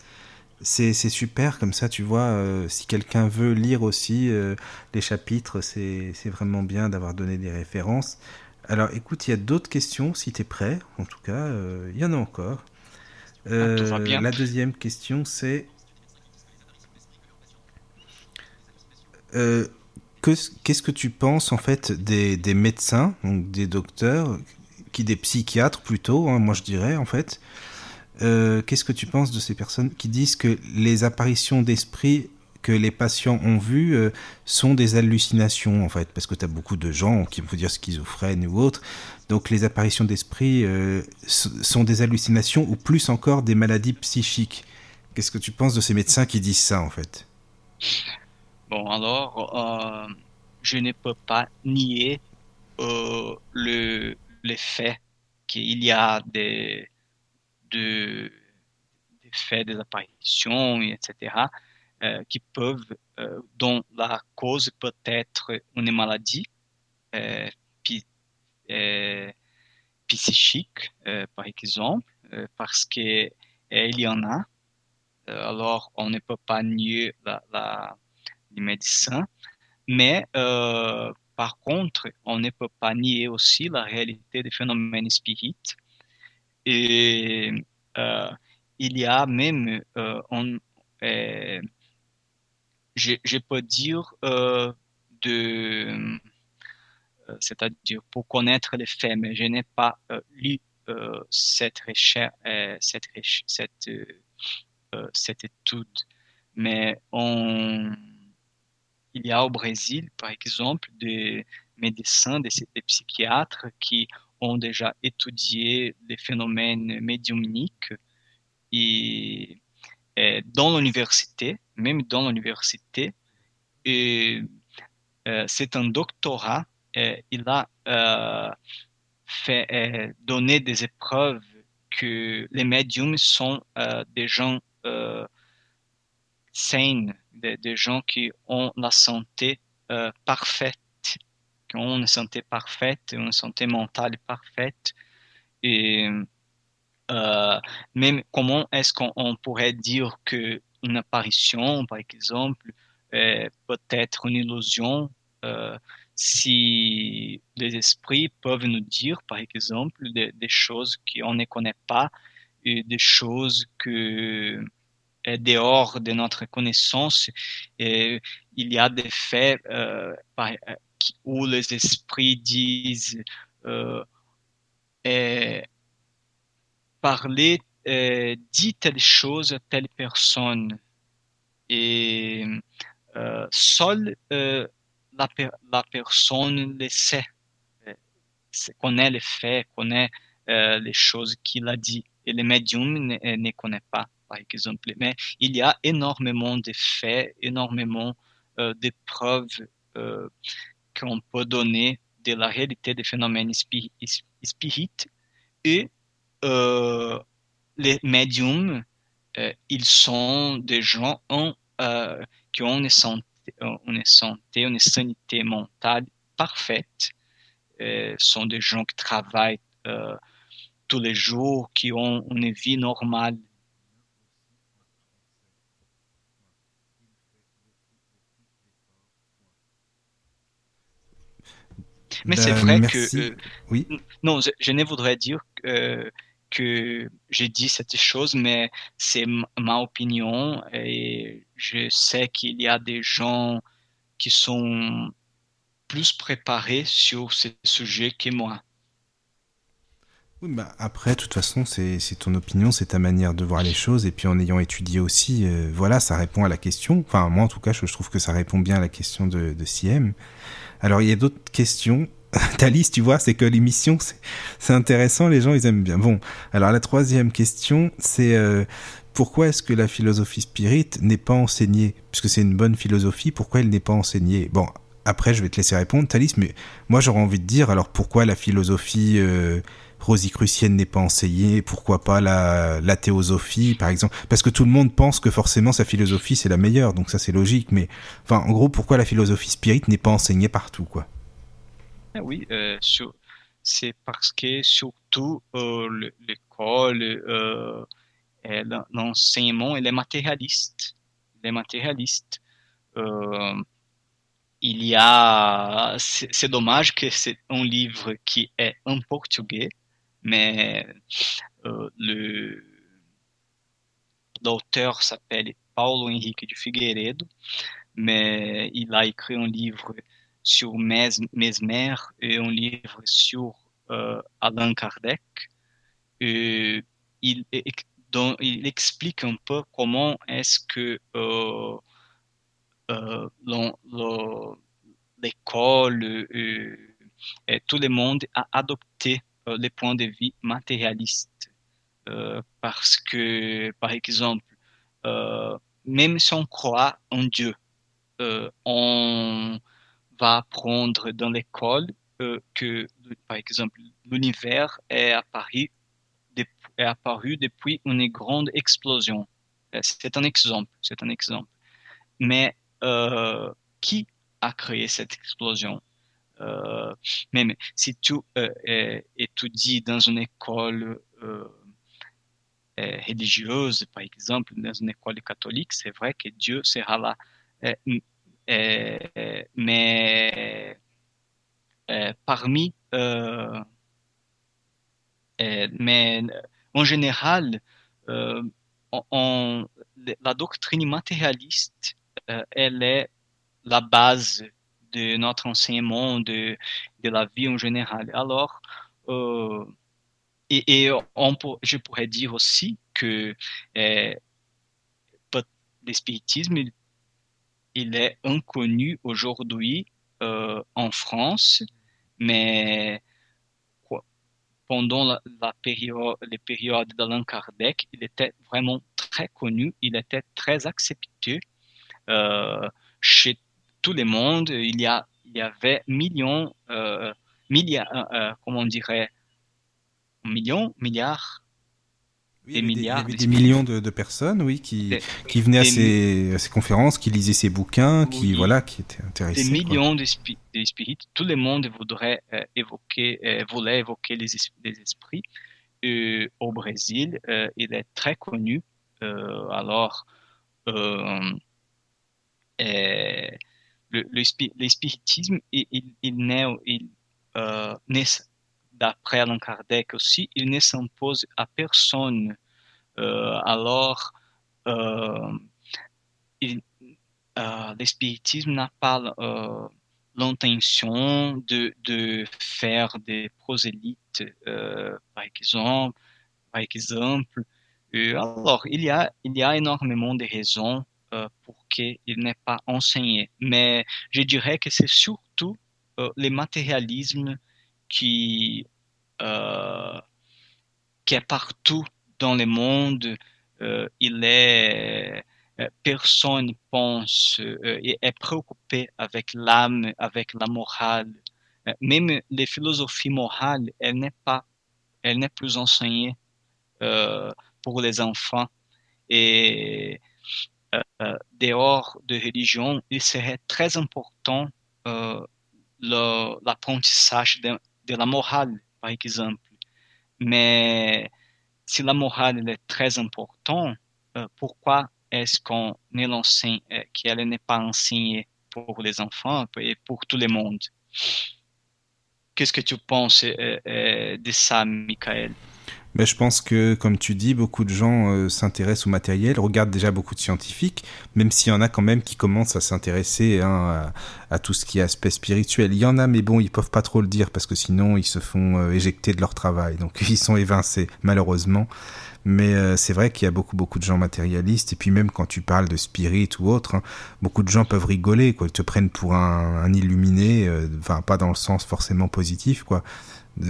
C'est super, comme ça, tu vois, euh, si quelqu'un veut lire aussi euh, les chapitres, c'est vraiment bien d'avoir donné des références. Alors écoute, il y a d'autres questions, si tu es prêt, en tout cas, il y en a encore. Ah, la deuxième question, c'est qu'est-ce que tu penses en fait des, des, médecins, donc des docteurs, qui des psychiatres plutôt, hein, moi je dirais en fait. Euh, qu'est-ce que tu penses de ces personnes qui disent que les apparitions d'esprit que les patients ont vues euh, sont des hallucinations en fait, parce que tu as beaucoup de gens qui vont dire schizophrènes ou autres. Donc les apparitions d'esprit euh, sont des hallucinations ou plus encore des maladies psychiques? Qu'est-ce que tu penses de ces médecins qui disent ça en fait? Bon, alors, je ne peux pas nier le, fait qu'il y a des, des faits, des apparitions, etc., euh, qui peuvent, dont la cause peut être une maladie psychique, par exemple, parce qu'il y en a. alors, on ne peut pas nier la médecins. Mais euh, par contre, on ne peut pas nier aussi la réalité des phénomènes spirites. Et euh, il y a même, euh, on, je, je, peux dire, de, c'est-à-dire pour connaître les faits, mais je n'ai pas lu cette recherche, cette, cette, cette étude. Mais on, il y a au Brésil, par exemple, des médecins, des, des psychiatres qui ont déjà étudié les phénomènes médiumniques et, dans l'université, même dans l'université. Euh, c'est un doctorat. il a euh, fait euh, donné des épreuves que les médiums sont des gens sains, des, des, gens qui ont la santé parfaite qui ont une santé parfaite, une santé mentale parfaite. Et euh, même comment est-ce qu'on pourrait dire que une apparition, par exemple, peut être une illusion euh, si les esprits peuvent nous dire, par exemple, des, choses qu'on ne connaît pas et des choses que est dehors de notre connaissance. Et il y a des faits, euh, par, où les esprits disent euh, parler, euh, dit telle chose à telle personne. Et euh, seule euh, la, la, personne le sait, euh, connaît les faits, connaît les choses qu'il a dit. Et le médium ne, ne connaît pas, par exemple. Mais il y a énormément de faits, énormément de preuves qu'on peut donner de la réalité des phénomènes spirites et euh, les médiums, euh, ils sont des gens euh, qui ont une santé, une santé, une sanité mentale parfaite, sont des gens qui travaillent tous les jours, qui ont une vie normale Mais c'est ben, vrai que. Euh, oui. Non, je, ne voudrais dire euh, que j'ai dit cette chose, mais c'est ma opinion et je sais qu'il y a des gens qui sont plus préparés sur ce sujet que moi. Oui, bah après, de toute façon, c'est ton opinion, c'est ta manière de voir les choses. Et puis en ayant étudié aussi, euh, voilà, ça répond à la question. Enfin, moi en tout cas, je, trouve que ça répond bien à la question de, de CM. Alors, il y a d'autres questions. (laughs) Thalys, tu vois, c'est que l'émission, c'est intéressant, les gens, ils aiment bien. Bon, alors la troisième question, c'est euh, pourquoi est-ce que la philosophie spirit n'est pas enseignée? Puisque c'est une bonne philosophie, pourquoi elle n'est pas enseignée? Bon, après, je vais te laisser répondre, Thalys, mais moi, j'aurais envie de dire, alors pourquoi la philosophie euh, rosicrucienne n'est pas enseignée Pourquoi pas la, la théosophie, par exemple? Parce que tout le monde pense que forcément sa philosophie, c'est la meilleure, donc ça, c'est logique. Mais, enfin, en gros, pourquoi la philosophie spirit n'est pas enseignée partout, quoi? Ah oui, euh, c'est parce que surtout euh, l'école, euh, l'enseignement, il est matérialiste. Il est matérialiste. il y a, c'est dommage que c'est un livre qui est en portugais, mais le l'auteur s'appelle Paulo Henrique de Figueiredo, mais il a écrit un livre sur Mesmer et un livre sur euh, Alain Kardec. Il explique un peu comment est-ce que euh, euh, l'école et tout le monde a adopté les points de vue matérialistes. parce que, par exemple, même si on croit en Dieu, on va apprendre dans l'école euh, que, par exemple, l'univers est apparu, est apparu depuis une grande explosion. Euh, c'est un exemple, c'est un exemple. Mais euh, qui a créé cette explosion? euh, Même si tu euh, étudies dans une école euh, religieuse, par exemple, dans une école catholique, c'est vrai que Dieu sera là. Euh, mais euh, parmi, euh, mais en général, la doctrine matérialiste, elle est la base de notre enseignement, de, de la vie en général. Alors, et, on, je pourrais dire aussi que euh, l'espiritisme, il, est inconnu aujourd'hui euh, en France, mais pendant la, période, les périodes d'Alain Kardec, il était vraiment très connu, il était très accepté euh, chez tout le monde. Il y, a, il y avait millions, euh, milliards, euh, comment on dirait, millions, milliards des milliards. Il y avait des millions de, de, personnes, oui, qui, qui venaient à ces, à ces, conférences, qui lisaient ces bouquins, qui, voilà, qui étaient intéressés. Des millions d'esprits. Tout le monde voudrait euh, évoquer, euh, voulait évoquer les, les esprits. Euh, au Brésil, euh, il est très connu. Euh, alors, le, spiritisme, il, il, naît d'après Allan Kardec aussi, il ne s'impose à personne. Euh, alors, euh, euh, l'espiritisme n'a pas l'intention de, faire des prosélytes, par exemple. Par exemple. alors, il y a énormément de raisons pour qu'il n'est pas enseigné. Mais je dirais que c'est surtout le matérialisme qui, euh, qui est partout dans le monde. Euh, il est euh, personne pense et est préoccupé avec l'âme, avec la morale. Même les philosophies morales, elle n'est pas, elle n'est plus enseignée pour les enfants. Et dehors de religion, il serait très important l'apprentissage de, de la morale, par exemple. Mais si la morale est très importante, euh, pourquoi est-ce qu'on euh, qu'elle n'est pas enseignée pour les enfants et pour tout le monde? Qu'est-ce que tu penses euh, de ça, Michael? Mais je pense que, comme tu dis, beaucoup de gens euh, s'intéressent au matériel, regardent déjà beaucoup de scientifiques, même s'il y en a quand même qui commencent à s'intéresser hein, à, tout ce qui est aspect spirituel. Il y en a, mais bon, ils peuvent pas trop le dire parce que sinon ils se font euh, éjecter de leur travail. Donc (laughs) ils sont évincés, malheureusement. Mais euh, c'est vrai qu'il y a beaucoup beaucoup de gens matérialistes et puis même quand tu parles de spirit ou autre, hein, beaucoup de gens peuvent rigoler quoi, ils te prennent pour un, un illuminé, enfin pas dans le sens forcément positif quoi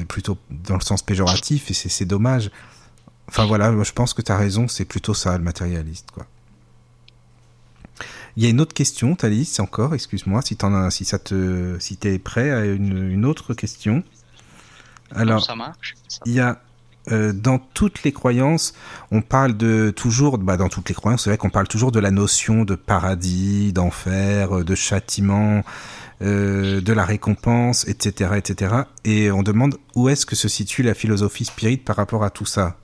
plutôt dans le sens péjoratif, et c'est dommage. Enfin voilà, je pense que tu as raison, c'est plutôt ça, le matérialiste. quoi. Il y a une autre question, Thalys, encore, excuse-moi, si, en si, ça te, si tu es prêt à une, une, autre question. Alors, ça marche. Il y a euh, dans toutes les croyances, on parle de toujours, bah, dans toutes les croyances, c'est vrai qu'on parle toujours de la notion de paradis, d'enfer, de châtiment, euh, de la récompense, etc., etc. Et on demande où est-ce que se situe la philosophie spirit par rapport à tout ça.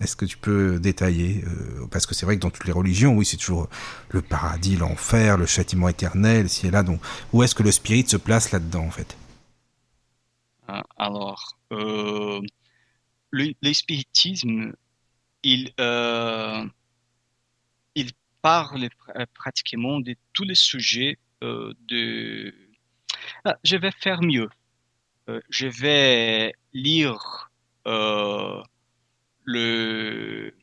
Est-ce que tu peux détailler euh, Parce que c'est vrai que dans toutes les religions, oui, c'est toujours le paradis, l'enfer, le châtiment éternel, si et là. Donc, où est-ce que le spirit se place là-dedans, en fait? Ah, Alors, euh, le, spiritisme, il, parle pratiquement de tous les sujets de... Ah, je vais faire mieux. Euh, je vais lire le,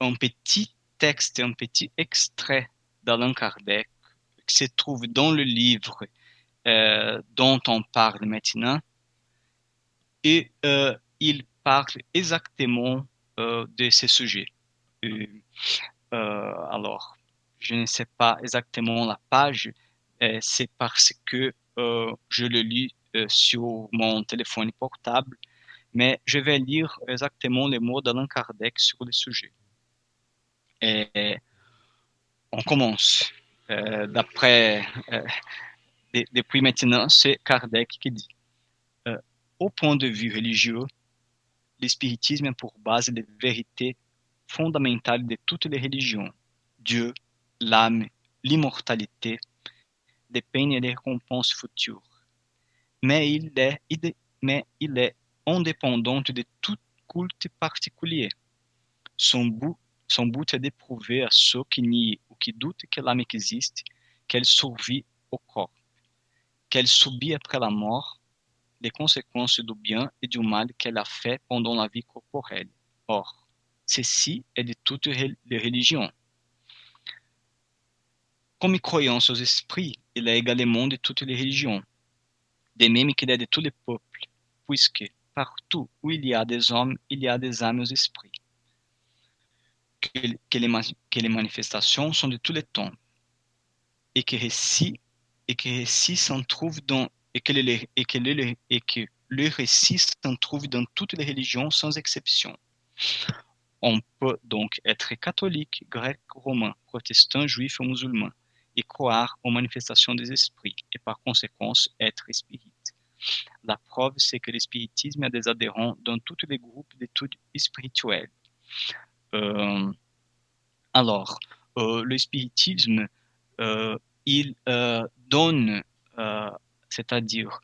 un petit texte, un petit extrait d'Alain Kardec qui se trouve dans le livre dont on parle maintenant. Et il parle exactement euh, de ce sujet. Euh, alors, je ne sais pas exactement la page, euh, c'est parce que je le lis sur mon téléphone portable, mais je vais lire exactement les mots d'Alain Kardec sur le sujet. Et on commence. D'après, depuis maintenant, c'est Kardec qui dit, au point de vue religieux, l'espiritisme a pour base les vérités fondamentales de toutes les religions. Dieu, l'âme, l'immortalité dépendent des récompenses futures. Mais il est, mais il est indépendant de tout culte particulier. Son but, son but est de prouver à ceux qui nient ou qui doutent que l'âme existe qu'elle survit au corps, qu'elle subit après la mort, les conséquences du bien et du mal qu'elle a fait pendant la vie corporelle. Or, ceci est de toutes les religions. Comme croyance aux esprits, il est également de toutes les religions, de même qu'il est de tous les peuples, puisque partout où il y a des hommes, il y a des âmes aux esprits. Que, les, manifestations sont de tous les temps, et que récit et s'en trouve dans et que, et, que et que le récit s'en trouve dans toutes les religions sans exception. On peut donc être catholique, grec, romain, protestant, juif ou musulman croire aux manifestations des esprits et par conséquent être spirit. La preuve, c'est que le spiritisme a des adhérents dans tous les groupes d'études spirituelles. Euh, alors, euh, le spiritisme, euh, il euh, donne, c'est-à-dire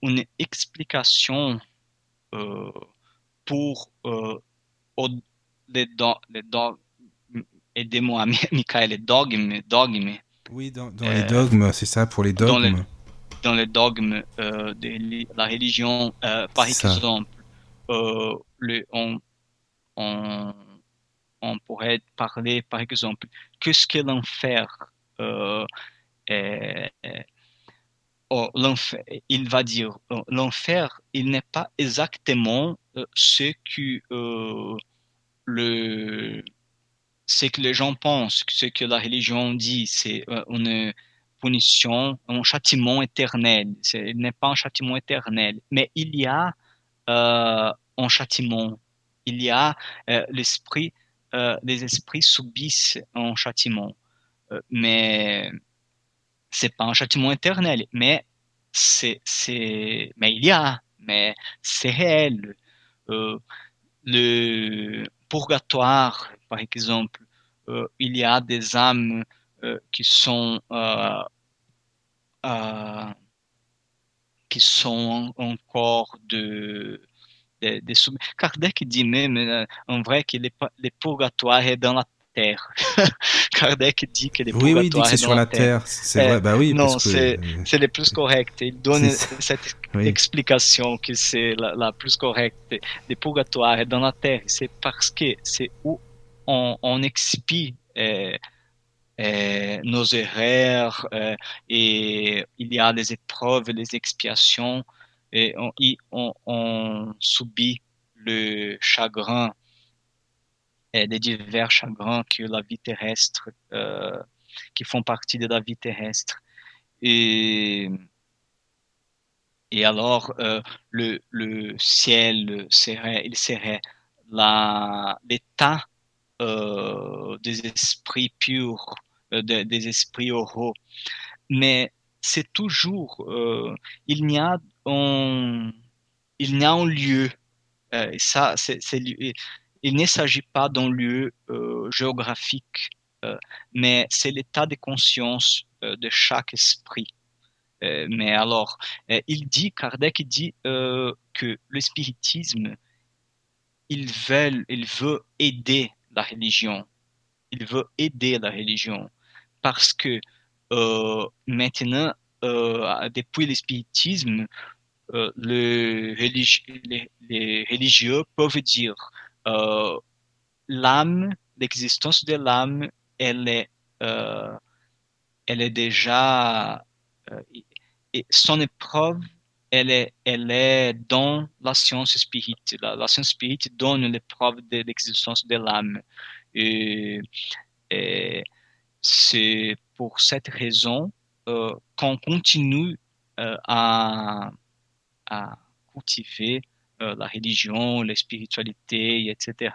une explication pour les, do aidez-moi, (laughs) Michael, les dogmes, dogmes. Oui, dans, dans les dogmes, c'est ça, pour les dogmes. Dans les, dans les dogmes de la religion, par exemple, le, on, on, on pourrait parler, par exemple, qu'est-ce que l'enfer euh, oh, l'enfer, il va dire, oh, l'enfer, il n'est pas exactement euh, ce que euh, le ce que les gens pensent, ce que la religion dit, c'est une punition, un châtiment éternel. Il n'est pas un châtiment éternel, mais il y a un châtiment. Il y a l'esprit, les esprits subissent un châtiment. Euh, mais c'est pas un châtiment éternel, mais c'est, mais il y a, mais c'est réel. Euh, le purgatoire, par exemple, euh, il y a des âmes euh, qui sont euh, qui sont encore de, sub... Kardec dit même en vrai que le purgatoire est dans la terre. (laughs) Kardec dit que les oui, oui, dit que c'est sur la terre. C'est vrai, bah oui. Non, c'est c'est le plus correct. Il donne cette oui. explication que c'est la, la, plus correcte. Le purgatoire dans la terre, c'est parce que c'est où on, on expie euh, euh, nos erreurs euh, et il y a les épreuves, les expiations et on, on, on subit le chagrin des divers chagrins que la vie terrestre, euh, qui font partie de la vie terrestre. Et, et alors, euh, le, le ciel serait, il serait l'état euh, des esprits purs, de, des esprits oraux. Mais c'est toujours, il n'y a un, il n'y a un lieu. Euh, ça, c'est, il ne s'agit pas d'un lieu euh, géographique, euh, mais c'est l'état de conscience euh, de chaque esprit. Mais alors, il dit, Kardec dit que le spiritisme, il veut, aider la religion. Il veut aider la religion parce que maintenant, depuis le spiritisme, les religieux peuvent dire euh, l'âme, l'existence de l'âme, elle est, euh, elle est déjà, euh, son épreuve, elle est, elle est dans la science spirit. La, science spirit donne l'épreuve de l'existence de l'âme. Et, et c'est pour cette raison qu'on continue à, à cultiver euh, la religion, la spiritualité, etc.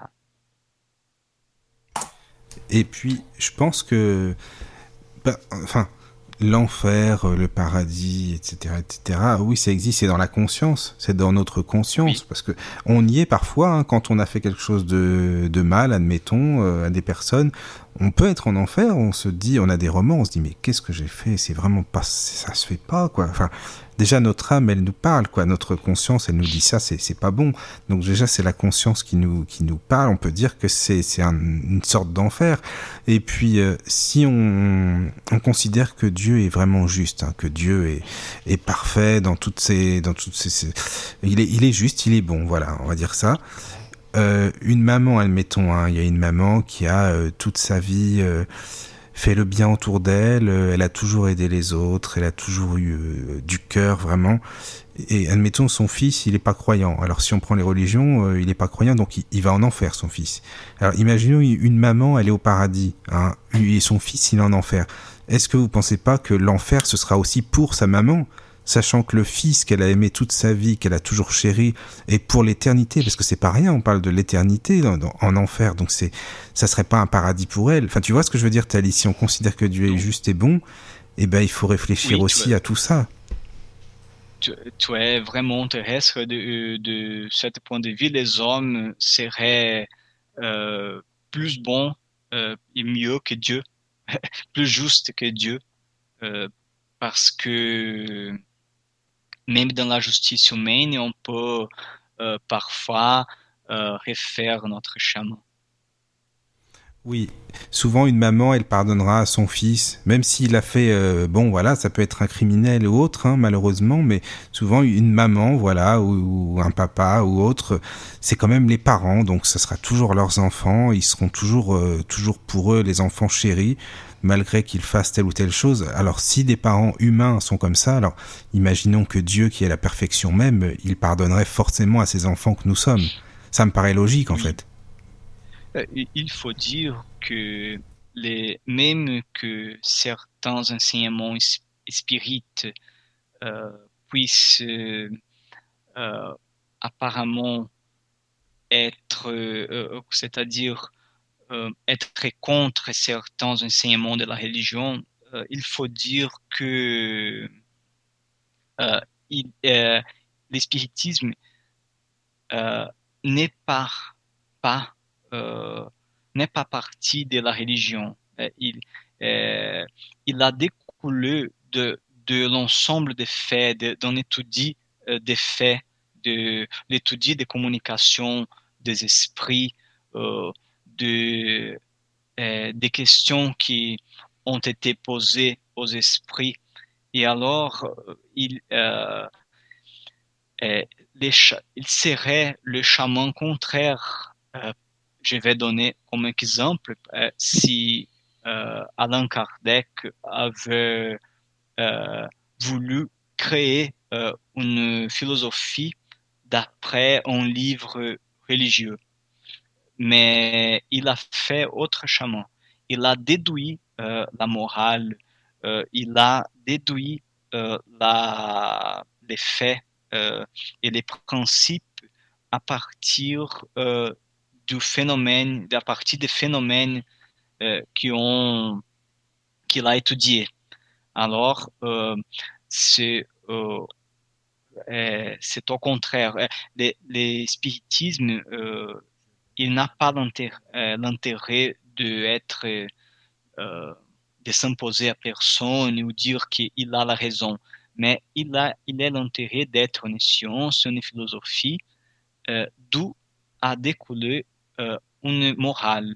Et puis, je pense que, bah, enfin, l'enfer, le paradis, etc., etc. Oui, ça existe, c'est dans la conscience, c'est dans notre conscience, oui. parce que on y est parfois hein, quand on a fait quelque chose de, de mal, admettons, euh, à des personnes. On peut être en enfer, on se dit, on a des romans, on se dit mais qu'est-ce que j'ai fait C'est vraiment pas, ça se fait pas quoi. Enfin, déjà notre âme, elle nous parle, quoi. Notre conscience, elle nous dit ça, c'est pas bon. Donc déjà, c'est la conscience qui nous qui nous parle. On peut dire que c'est c'est une sorte d'enfer. Et puis, euh, si on on considère que Dieu est vraiment juste, hein, que Dieu est est parfait dans toutes ses dans toutes ses, il est il est juste, il est bon. Voilà, on va dire ça. Euh, une maman, admettons, hein, il y a une maman qui a euh, toute sa vie euh, fait le bien autour d'elle, elle a toujours aidé les autres, elle a toujours eu du cœur vraiment. Et admettons son fils, il n'est pas croyant. Alors si on prend les religions, il n'est pas croyant, donc il, va en enfer son fils. Alors imaginons une maman, elle est au paradis, hein, et son fils, il est en enfer. Est-ce que vous pensez pas que l'enfer ce sera aussi pour sa maman? Sachant que le fils qu'elle a aimé toute sa vie, qu'elle a toujours chéri, est pour l'éternité, parce que c'est pas rien, on parle de l'éternité en enfer, donc c'est, ça serait pas un paradis pour elle. Enfin, tu vois ce que je veux dire, Tali, si on considère que Dieu est juste et bon, eh ben, il faut réfléchir aussi à tout ça. Tu, es vraiment terrestre de, de ce point de vue, les hommes seraient euh, plus bons euh, et mieux que Dieu, (laughs) plus justes que Dieu, euh, parce que même dans la justice humaine, on peut euh, parfois euh, refaire notre chemin. Oui, souvent une maman, elle pardonnera à son fils, même s'il a fait, euh, bon voilà, ça peut être un criminel ou autre, hein, malheureusement, mais souvent une maman, voilà, ou, un papa ou autre, c'est quand même les parents, donc ce sera toujours leurs enfants, ils seront toujours, toujours pour eux les enfants chéris malgré qu'ils fassent telle ou telle chose. Alors si des parents humains sont comme ça, alors imaginons que Dieu, qui est la perfection même, il pardonnerait forcément à ses enfants que nous sommes. Ça me paraît logique en fait. Euh, il faut dire que les, même que certains enseignements spirites euh, puissent euh, apparemment être, c'est-à-dire être contre certains enseignements de la religion, euh, il faut dire que euh, l'espiritisme n'est pas, n'est pas partie de la religion. il, a découlé de, l'ensemble des faits, d'un étude des faits, de l'étude des communications, des esprits, de, euh, des questions qui ont été posées aux esprits. Et alors, euh, il, euh, il serait le chaman contraire. je vais donner comme exemple, si Alain Kardec avait voulu créer une philosophie d'après un livre religieux mais il a fait autre chemin. Il a déduit euh, la morale, euh, il a déduit euh, les faits et les principes à partir du phénomène, à partir des phénomènes qu'il a étudié. Alors, c'est c'est au contraire. Les, les spiritismes il n'a pas euh, l'intérêt de être, euh, de s'imposer à personne ou dire qu'il a la raison, mais il a, il a l'intérêt d'être une science, une philosophie, euh, d'où a découlé une morale.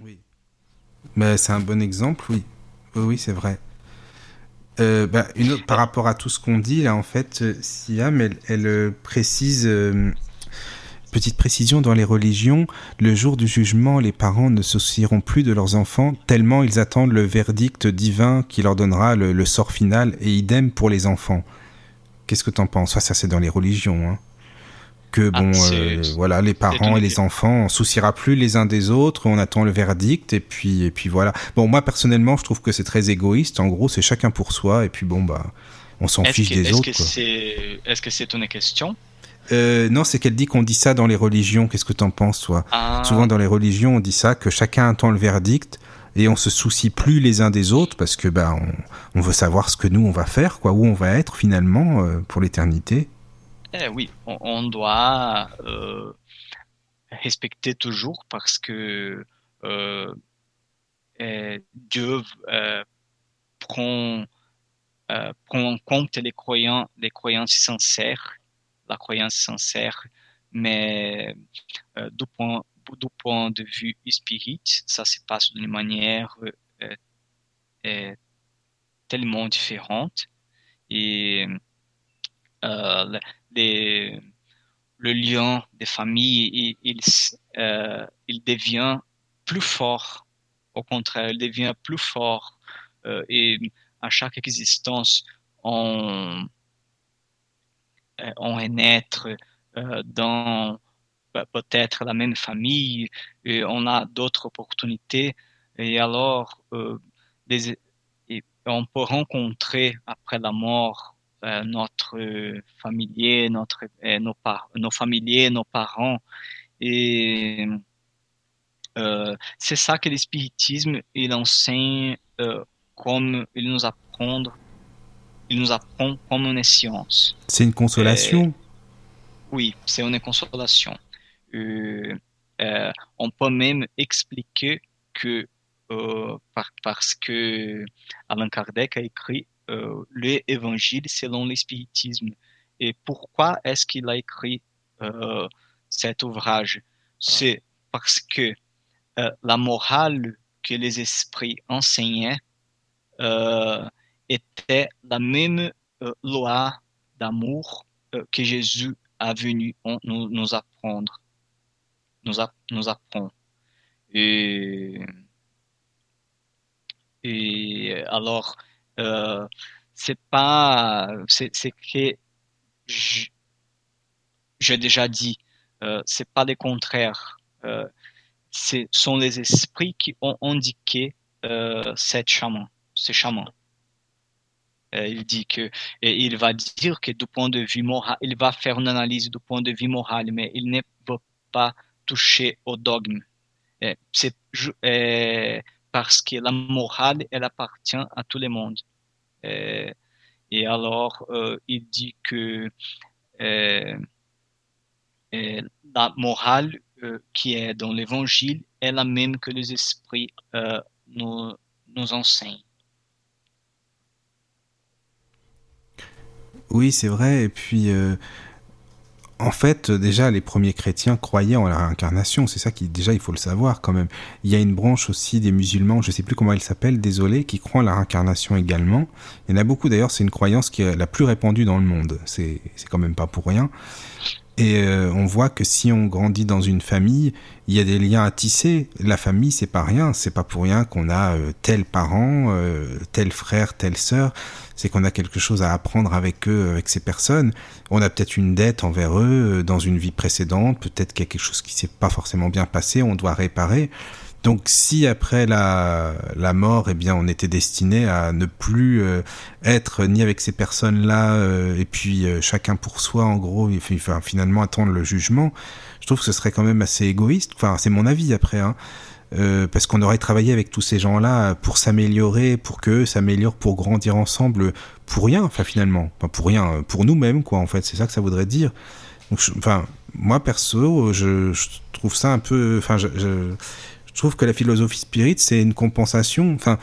Oui. Mais c'est un bon exemple. Oui, oui c'est vrai. Euh, bah, par rapport à tout ce qu'on dit, là, en fait, euh, Siam, elle, euh, précise, petite précision dans les religions, le jour du jugement, les parents ne soucieront plus de leurs enfants, tellement ils attendent le verdict divin qui leur donnera le, sort final, et idem pour les enfants. Qu'est-ce que t'en penses? Ça, ça c'est dans les religions. Hein que ah, bon, euh, voilà, les parents et les enfants, on souciera plus les uns des autres, on attend le verdict et puis et puis voilà. Bon, moi personnellement, je trouve que c'est très égoïste. En gros, c'est chacun pour soi et puis bon bah, on s'en fiche des autres. Est-ce que c'est une question? Euh, non, c'est qu'elle dit qu'on dit ça dans les religions. Qu'est-ce que t'en penses, toi? Ah. Souvent dans les religions, on dit ça que chacun attend le verdict et on se soucie plus les uns des autres parce que bah on, veut savoir ce que nous on va faire, quoi, où on va être finalement euh, pour l'éternité. Eh oui, on, doit euh, respecter toujours parce que euh, eh, Dieu euh, prend, prend en compte les croyants, les croyances sincères, la croyance sincère, mais du point du point de vue spirit, ça se passe d'une manière tellement différente. Et euh, le lien des familles, il, euh, il, devient plus fort. Au contraire, il devient plus fort. Euh, et à chaque existence, on, on est naître dans bah, peut-être la même famille, et on a d'autres opportunités. Et alors, on peut rencontrer après la mort euh, notre familier, notre, euh, nos, par, nos familiers, nos parents. Et euh, c'est ça que l'espiritisme il enseigne comme il nous apprend, il nous apprend comme une science. C'est une consolation? oui, c'est une consolation. on peut même expliquer que euh, parce que Allan Kardec a écrit euh, l'évangile selon l'espiritisme. Et pourquoi est-ce qu'il a écrit euh, cet ouvrage? C'est parce que la morale que les esprits enseignaient était la même loi d'amour que Jésus a venu nous, nous apprendre, nous, apprend. Et euh, alors, euh, c'est pas, c'est que j'ai déjà dit, euh, c'est pas le contraire. Euh, ce sont les esprits qui ont indiqué euh, cette chaman, ce chaman. Euh, il dit que, et il va dire que du point de vue moral, il va faire une analyse du point de vue moral, mais il ne va pas toucher au dogme. C'est parce que la morale, elle appartient à tout le monde. Euh, et alors, euh, il dit que euh, la morale qui est dans l'évangile est la même que les esprits nous, nous enseignent. Oui, c'est vrai. Et puis, en fait, déjà, les premiers chrétiens croyaient en la réincarnation. C'est ça qui, déjà, il faut le savoir quand même. Il y a une branche aussi des musulmans, je ne sais plus comment elle s'appelle, désolé, qui croient en la réincarnation également. Il y en a beaucoup d'ailleurs, c'est une croyance qui est la plus répandue dans le monde. C'est quand même pas pour rien. Et euh, on voit que si on grandit dans une famille, il y a des liens à tisser. La famille, c'est pas rien. C'est pas pour rien qu'on a euh, tel parent, euh, tel frère, telle sœur. C'est qu'on a quelque chose à apprendre avec eux, avec ces personnes. On a peut-être une dette envers eux dans une vie précédente. Peut-être qu'il y a quelque chose qui s'est pas forcément bien passé. On doit réparer. Donc si après la, la mort, eh bien, on était destiné à ne plus euh, être ni avec ces personnes-là, euh, et puis euh, chacun pour soi, en gros, et enfin, finalement attendre le jugement, je trouve que ce serait quand même assez égoïste. Enfin, c'est mon avis après, hein. parce qu'on aurait travaillé avec tous ces gens-là pour s'améliorer, pour que s'améliorent, pour grandir ensemble, pour rien, enfin finalement, enfin, pour rien, pour nous-mêmes, quoi. En fait, c'est ça que ça voudrait dire. Donc, enfin, moi perso, je, je, trouve ça un peu, enfin, je, je je trouve que la philosophie spirit, c'est une compensation. Enfin,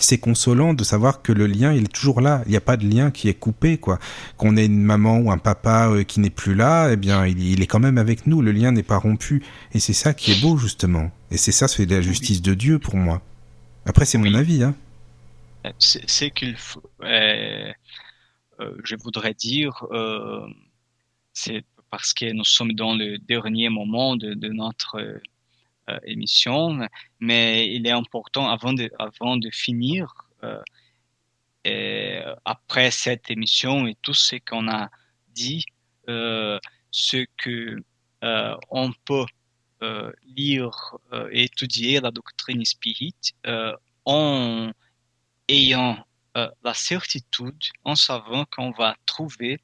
c'est consolant de savoir que le lien il est toujours là. Il n'y a pas de lien qui est coupé, quoi. Qu'on ait une maman ou un papa euh, qui n'est plus là, eh bien, il, est quand même avec nous. Le lien n'est pas rompu. Et c'est ça qui est beau, justement. Et c'est ça, c'est la justice de Dieu pour moi. Après, c'est mon avis, hein. C'est qu'il faut. Euh, euh, je voudrais dire, euh, c'est parce que nous sommes dans le dernier moment de, de notre euh, émission, mais il est important avant de, avant de finir, euh, après cette émission et tout ce qu'on a dit, euh, ce que on peut lire et étudier la doctrine spirit en ayant la certitude, en savant qu'on va trouver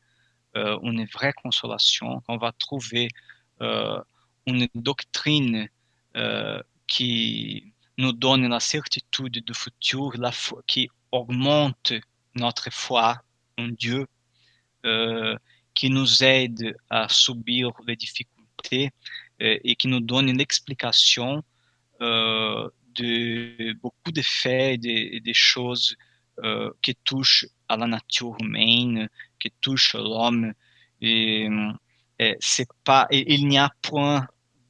une vraie consolation, qu'on va trouver une doctrine euh, qui nous donne la certitude du futur, qui augmente notre foi en Dieu, euh, qui nous aide à subir les difficultés euh, et qui nous donne une explication euh, de beaucoup de faits et des choses qui touche à la nature humaine, qui touche l'homme. Et, c'est pas, il n'y a point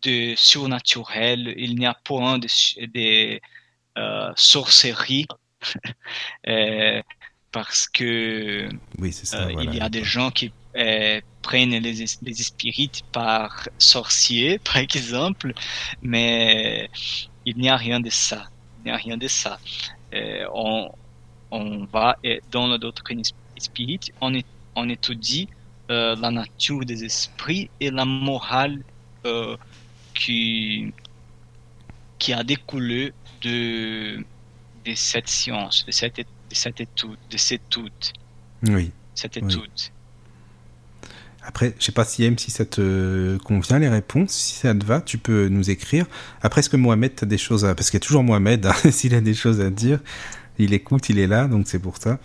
de surnaturel, il n'y a point de, de sorcellerie. (laughs) parce que oui, ça, il y a des gens qui prennent les, les spirites par sorciers, (laughs) par exemple, mais il n'y a rien de ça. Il n'y a rien de ça. on, on va dans la doctrine spirite, on, on étudie euh, la nature des esprits et la morale euh, qui, qui a découlé de, de cette science, de cette, de cette étude, de cette étude. Oui. Cette étude. Après, je sais pas si M, si ça te convient les réponses, si ça te va, tu peux nous écrire. Après, est-ce que Mohamed a des choses à... Parce qu'il y a toujours Mohamed, hein, (laughs) s'il a des choses à dire, il écoute, il est là, donc c'est pour ça.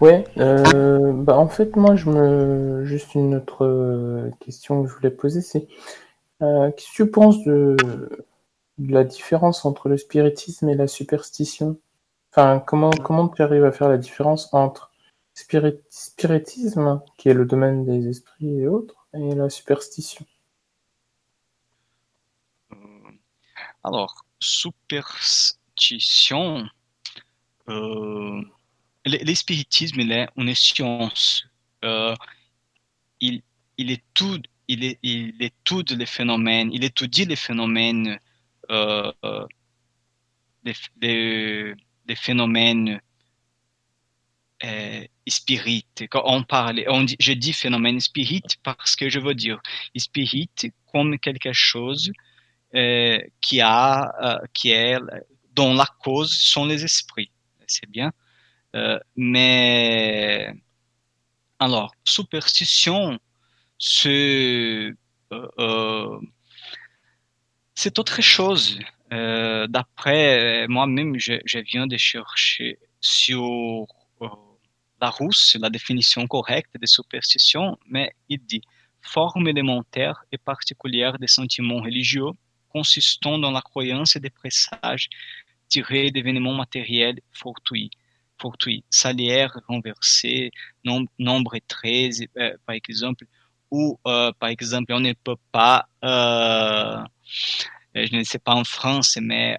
Ouais, euh, bah en fait, moi, je me. Juste une autre euh, question que je voulais poser, c'est euh, qu'est-ce que tu penses de... la différence entre le spiritisme et la superstition? Enfin, comment, comment tu arrives à faire la différence entre spirit... spiritisme, qui est le domaine des esprits et autres, et la superstition? Alors, superstition, euh, l'espiritisme il est une science. Euh, il, il étudie il, étudie les phénomènes, il étudie les phénomènes, euh, phénomènes euh, spirites. Quand on parle, on je dis phénomène spirit parce que je veux dire spirit comme quelque chose euh, qui a, euh, qui est, dont la cause sont les esprits. C'est bien. Mais alors, superstition, c'est euh, euh, c'est autre chose. D'après moi-même, je, viens de chercher sur la rousse la définition correcte de superstition, mais il dit forme élémentaire et particulière des sentiments religieux consistant dans la croyance et des présages tirés d'événements matériels fortuits fortuit, salière renversée, nombre, nombre 13, euh, par exemple, ou euh, par exemple, on ne peut pas, euh, je ne sais pas en France, mais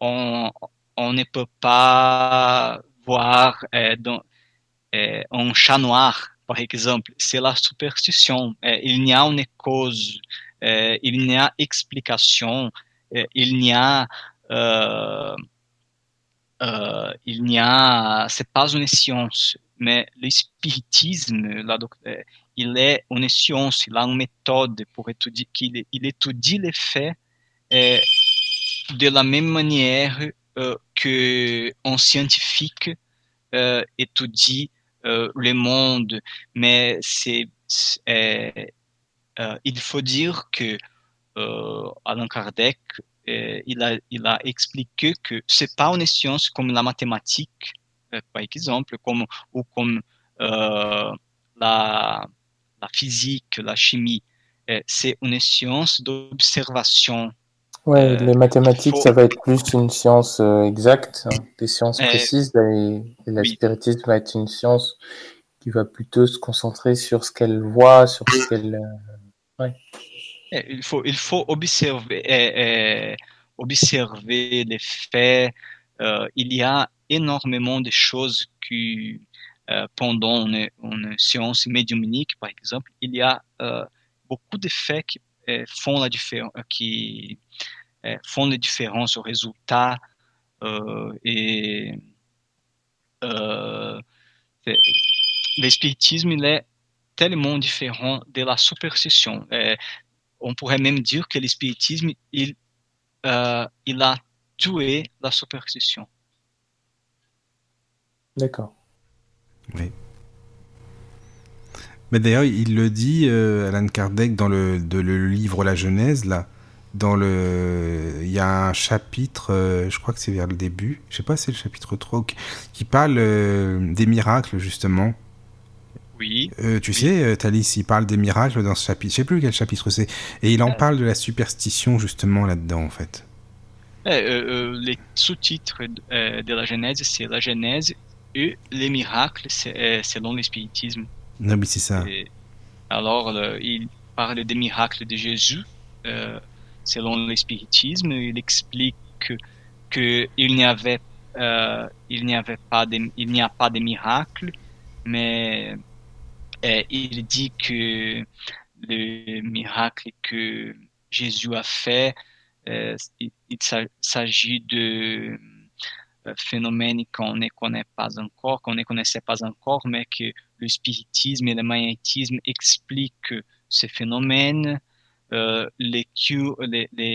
on, on ne peut pas voir un chat noir, par exemple. C'est la superstition. il n'y a une cause, il n'y a explication, il n'y a euh, il n'y a, c'est pas une science, mais le spiritisme, euh, il est une science, il a une méthode pour étudier, qu'il il étudie les faits euh, de la même manière euh, que scientifique euh, étudie euh, le monde, mais c'est, il faut dire que Allan Kardec il, a, il a expliqué que c'est pas une science comme la mathématique, par exemple, comme, ou comme la, la physique, la chimie. c'est une science d'observation. Ouais, les mathématiques, ça va être plus une science exacte, hein, des sciences précises, et, la spiritisme va être une science qui va plutôt se concentrer sur ce qu'elle voit, sur ce qu'elle. Ouais. Il faut, il faut observer, eh, eh, observer les faits. Euh, il y a énormément de choses qui, euh, pendant une, séance médiumnique, par exemple, il y a euh, beaucoup de faits qui font la différence, qui font la différence au résultat et l'espiritisme il est tellement différent de la superstition on pourrait même dire que l'espiritisme, il, euh, il a tué la superstition. D'accord. Oui. Mais d'ailleurs, il le dit, euh, Alan Kardec, dans le, de, le livre La Genèse, là, dans le, il y a un chapitre, euh, je crois que c'est vers le début, je sais pas, c'est le chapitre 3, qui parle euh, des miracles, justement. Oui. Euh, tu sais, Thalys, il parle des miracles dans ce chapitre. Je sais plus quel chapitre c'est. Et il en parle de la superstition justement là-dedans, en fait. les sous-titres de la Genèse, c'est la Genèse et les miracles, c'est selon le spiritisme. Non, mais c'est ça. alors, il parle des miracles de Jésus. selon le spiritisme, il explique que, il n'y avait il n'y avait pas de, il n'y a pas de miracles, mais il dit que le miracle que Jésus a fait, il, il s'agit de phénomènes qu'on ne connaît pas encore, qu'on ne connaissait pas encore, mais que le spiritisme et le magnétisme expliquent ces phénomènes, euh, les,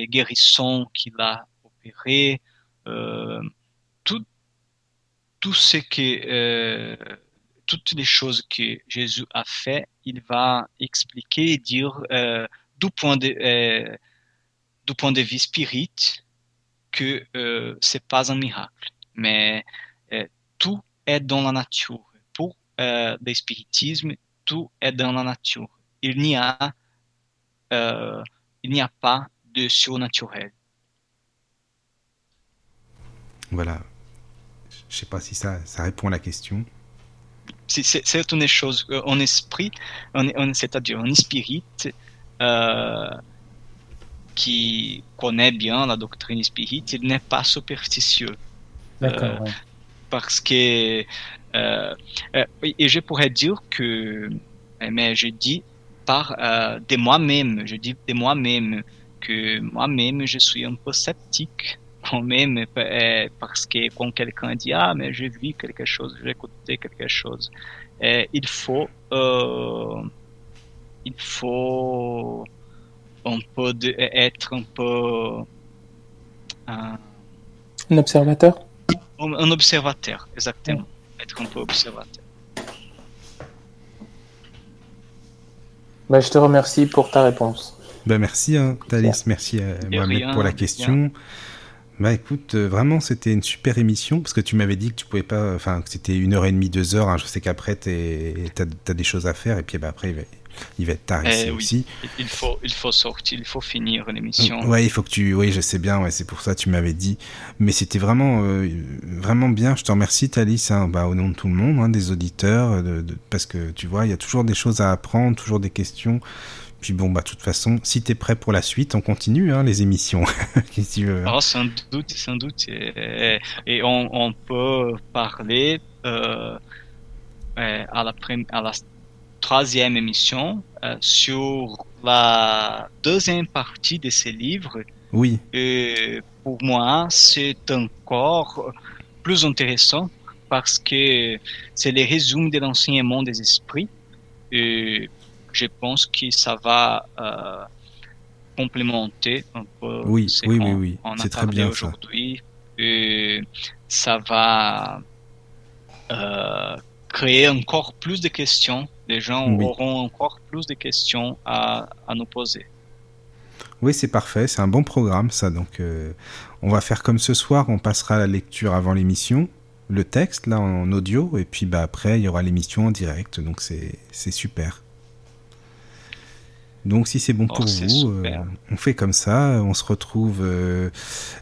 guérissons qu'il a opérés, euh, tout, ce que, euh, toutes les choses que Jésus a fait, il va expliquer et dire du point de du point de vue spirit que euh, c'est pas un miracle mais euh, tout est dans la nature. Pour euh, le spiritisme, tout est dans la nature. Il n'y a, euh, il n'y a pas de surnaturel. Voilà. Je sais pas si ça, ça répond à la question. C'est une chose. En esprit, c'est-à-dire en spirit, euh, qui connaît bien la doctrine spirit, il n'est pas superstitieux. D'accord. Euh, parce que euh, euh, et je pourrais dire que, mais je dis par de moi-même, je dis de moi-même que moi-même je suis un peu sceptique quand même parce que quand quelqu'un dit ah mais j'ai vu quelque chose, j'ai écouté quelque chose, il faut il faut un peu de, être un peu un observateur un observateur, exactement. Être un peu observateur. Bah, je te remercie pour ta réponse. Bah, merci, hein, Thalys. Merci à Mohamed pour la question. Bah écoute, euh, vraiment c'était une super émission parce que tu m'avais dit que tu pouvais pas, enfin que c'était une heure et demie, deux heures. Hein. je sais qu'après tu as, des choses à faire et puis bah, après il va être tard ici aussi. Il faut, il faut sortir, il faut finir l'émission. Ouais, il faut que tu, oui, je sais bien, ouais, c'est pour ça que tu m'avais dit. Mais c'était vraiment, euh, vraiment bien. Je te remercie, Thalys, hein, bah, au nom de tout le monde, hein, des auditeurs, de, parce que tu vois, il y a toujours des choses à apprendre, toujours des questions. Puis bon, bah, de toute façon, si tu es prêt pour la suite, on continue hein, les émissions. (laughs) tu veux? Oh, sans doute, sans doute. Et, et on, on, peut parler euh, à la, à la troisième émission euh, sur la deuxième partie de ces livres. Oui. Et pour moi, c'est encore plus intéressant parce que c'est le résumé de l'enseignement des esprits. Et je pense que ça va euh, complémenter un peu oui, ce oui, oui, oui. C'est très bien aujourd'hui. Et ça va euh, créer encore plus de questions les gens auront encore plus de questions à, à nous poser. Oui, c'est parfait, c'est un bon programme ça. Donc, euh, on va faire comme ce soir, on passera la lecture avant l'émission, le texte là en audio, et puis bah après il y aura l'émission en direct. Donc c'est super. Donc si c'est bon oh, pour vous, euh, on fait comme ça, on se retrouve. Euh,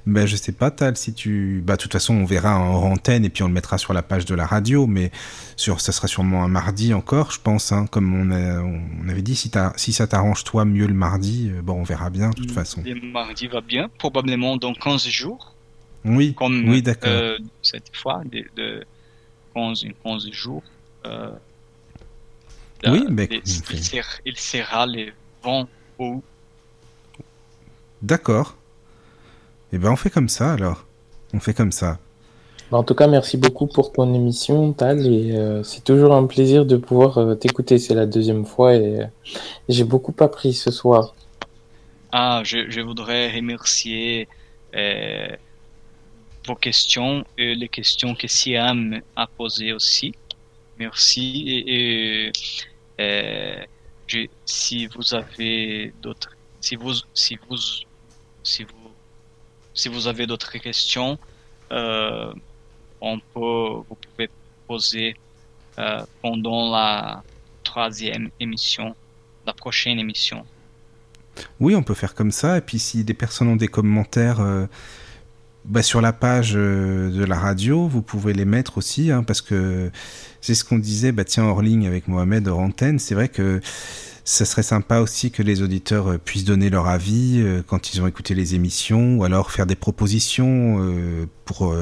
ben je sais pas, Tal, si tu, bah de toute façon on verra en antenne et puis on le mettra sur la page de la radio, mais sur, ça sera sûrement un mardi encore, je pense, hein, comme on, on avait dit. Si, si ça t'arrange toi mieux le mardi, euh, bon on verra bien de toute façon. Le mardi va bien, probablement dans 15 jours. Oui. oui, d'accord. Euh, cette fois de, de 15, 15 jours. oui, mais il, sera, il sera D'accord. Et eh ben on fait comme ça alors. On fait comme ça. Bah, en tout cas, merci beaucoup pour ton émission, Tal. Et euh, c'est toujours un plaisir de pouvoir euh, t'écouter. C'est la deuxième fois et, euh, j'ai beaucoup appris ce soir. Ah, je, voudrais remercier vos questions et les questions que Siam a posées aussi. Merci. et si vous avez d'autres, si vous, si vous, si vous, si vous avez d'autres questions, euh, on peut, vous pouvez poser euh, pendant la troisième émission, la prochaine émission. Oui, on peut faire comme ça. Et puis si des personnes ont des commentaires, euh, bah, sur la page de la radio, vous pouvez les mettre aussi, hein, parce que c'est ce qu'on disait, bah tiens, hors ligne avec Mohamed, hors antenne, c'est vrai que ça serait sympa aussi que les auditeurs euh, puissent donner leur avis euh, quand ils ont écouté les émissions, ou alors faire des propositions euh, pour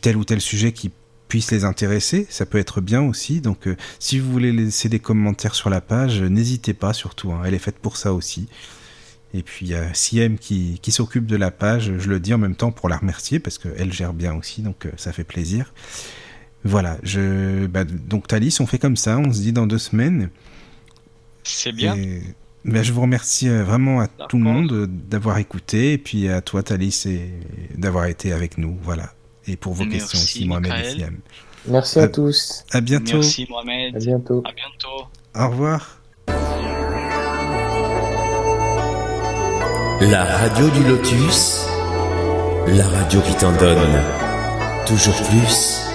tel ou tel sujet qui puisse les intéresser. Ça peut être bien aussi. Donc, si vous voulez laisser des commentaires sur la page, n'hésitez pas surtout. Hein. Elle est faite pour ça aussi. Et puis il y a Siem qui, qui s'occupe de la page, je le dis en même temps pour la remercier parce qu'elle gère bien aussi, donc ça fait plaisir. Voilà, je, bah, donc Thalys, on fait comme ça, on se dit dans deux semaines. C'est bien. Ben, je vous remercie euh, vraiment à tout le monde euh, d'avoir écouté et puis à toi Thalys d'avoir été avec nous. Voilà. Et pour vos questions aussi, Mohamed et Siam. Merci à, tous. À bientôt. Merci Mohamed. À bientôt. À bientôt. Au revoir. La radio du Lotus, la radio qui t'en donne toujours plus.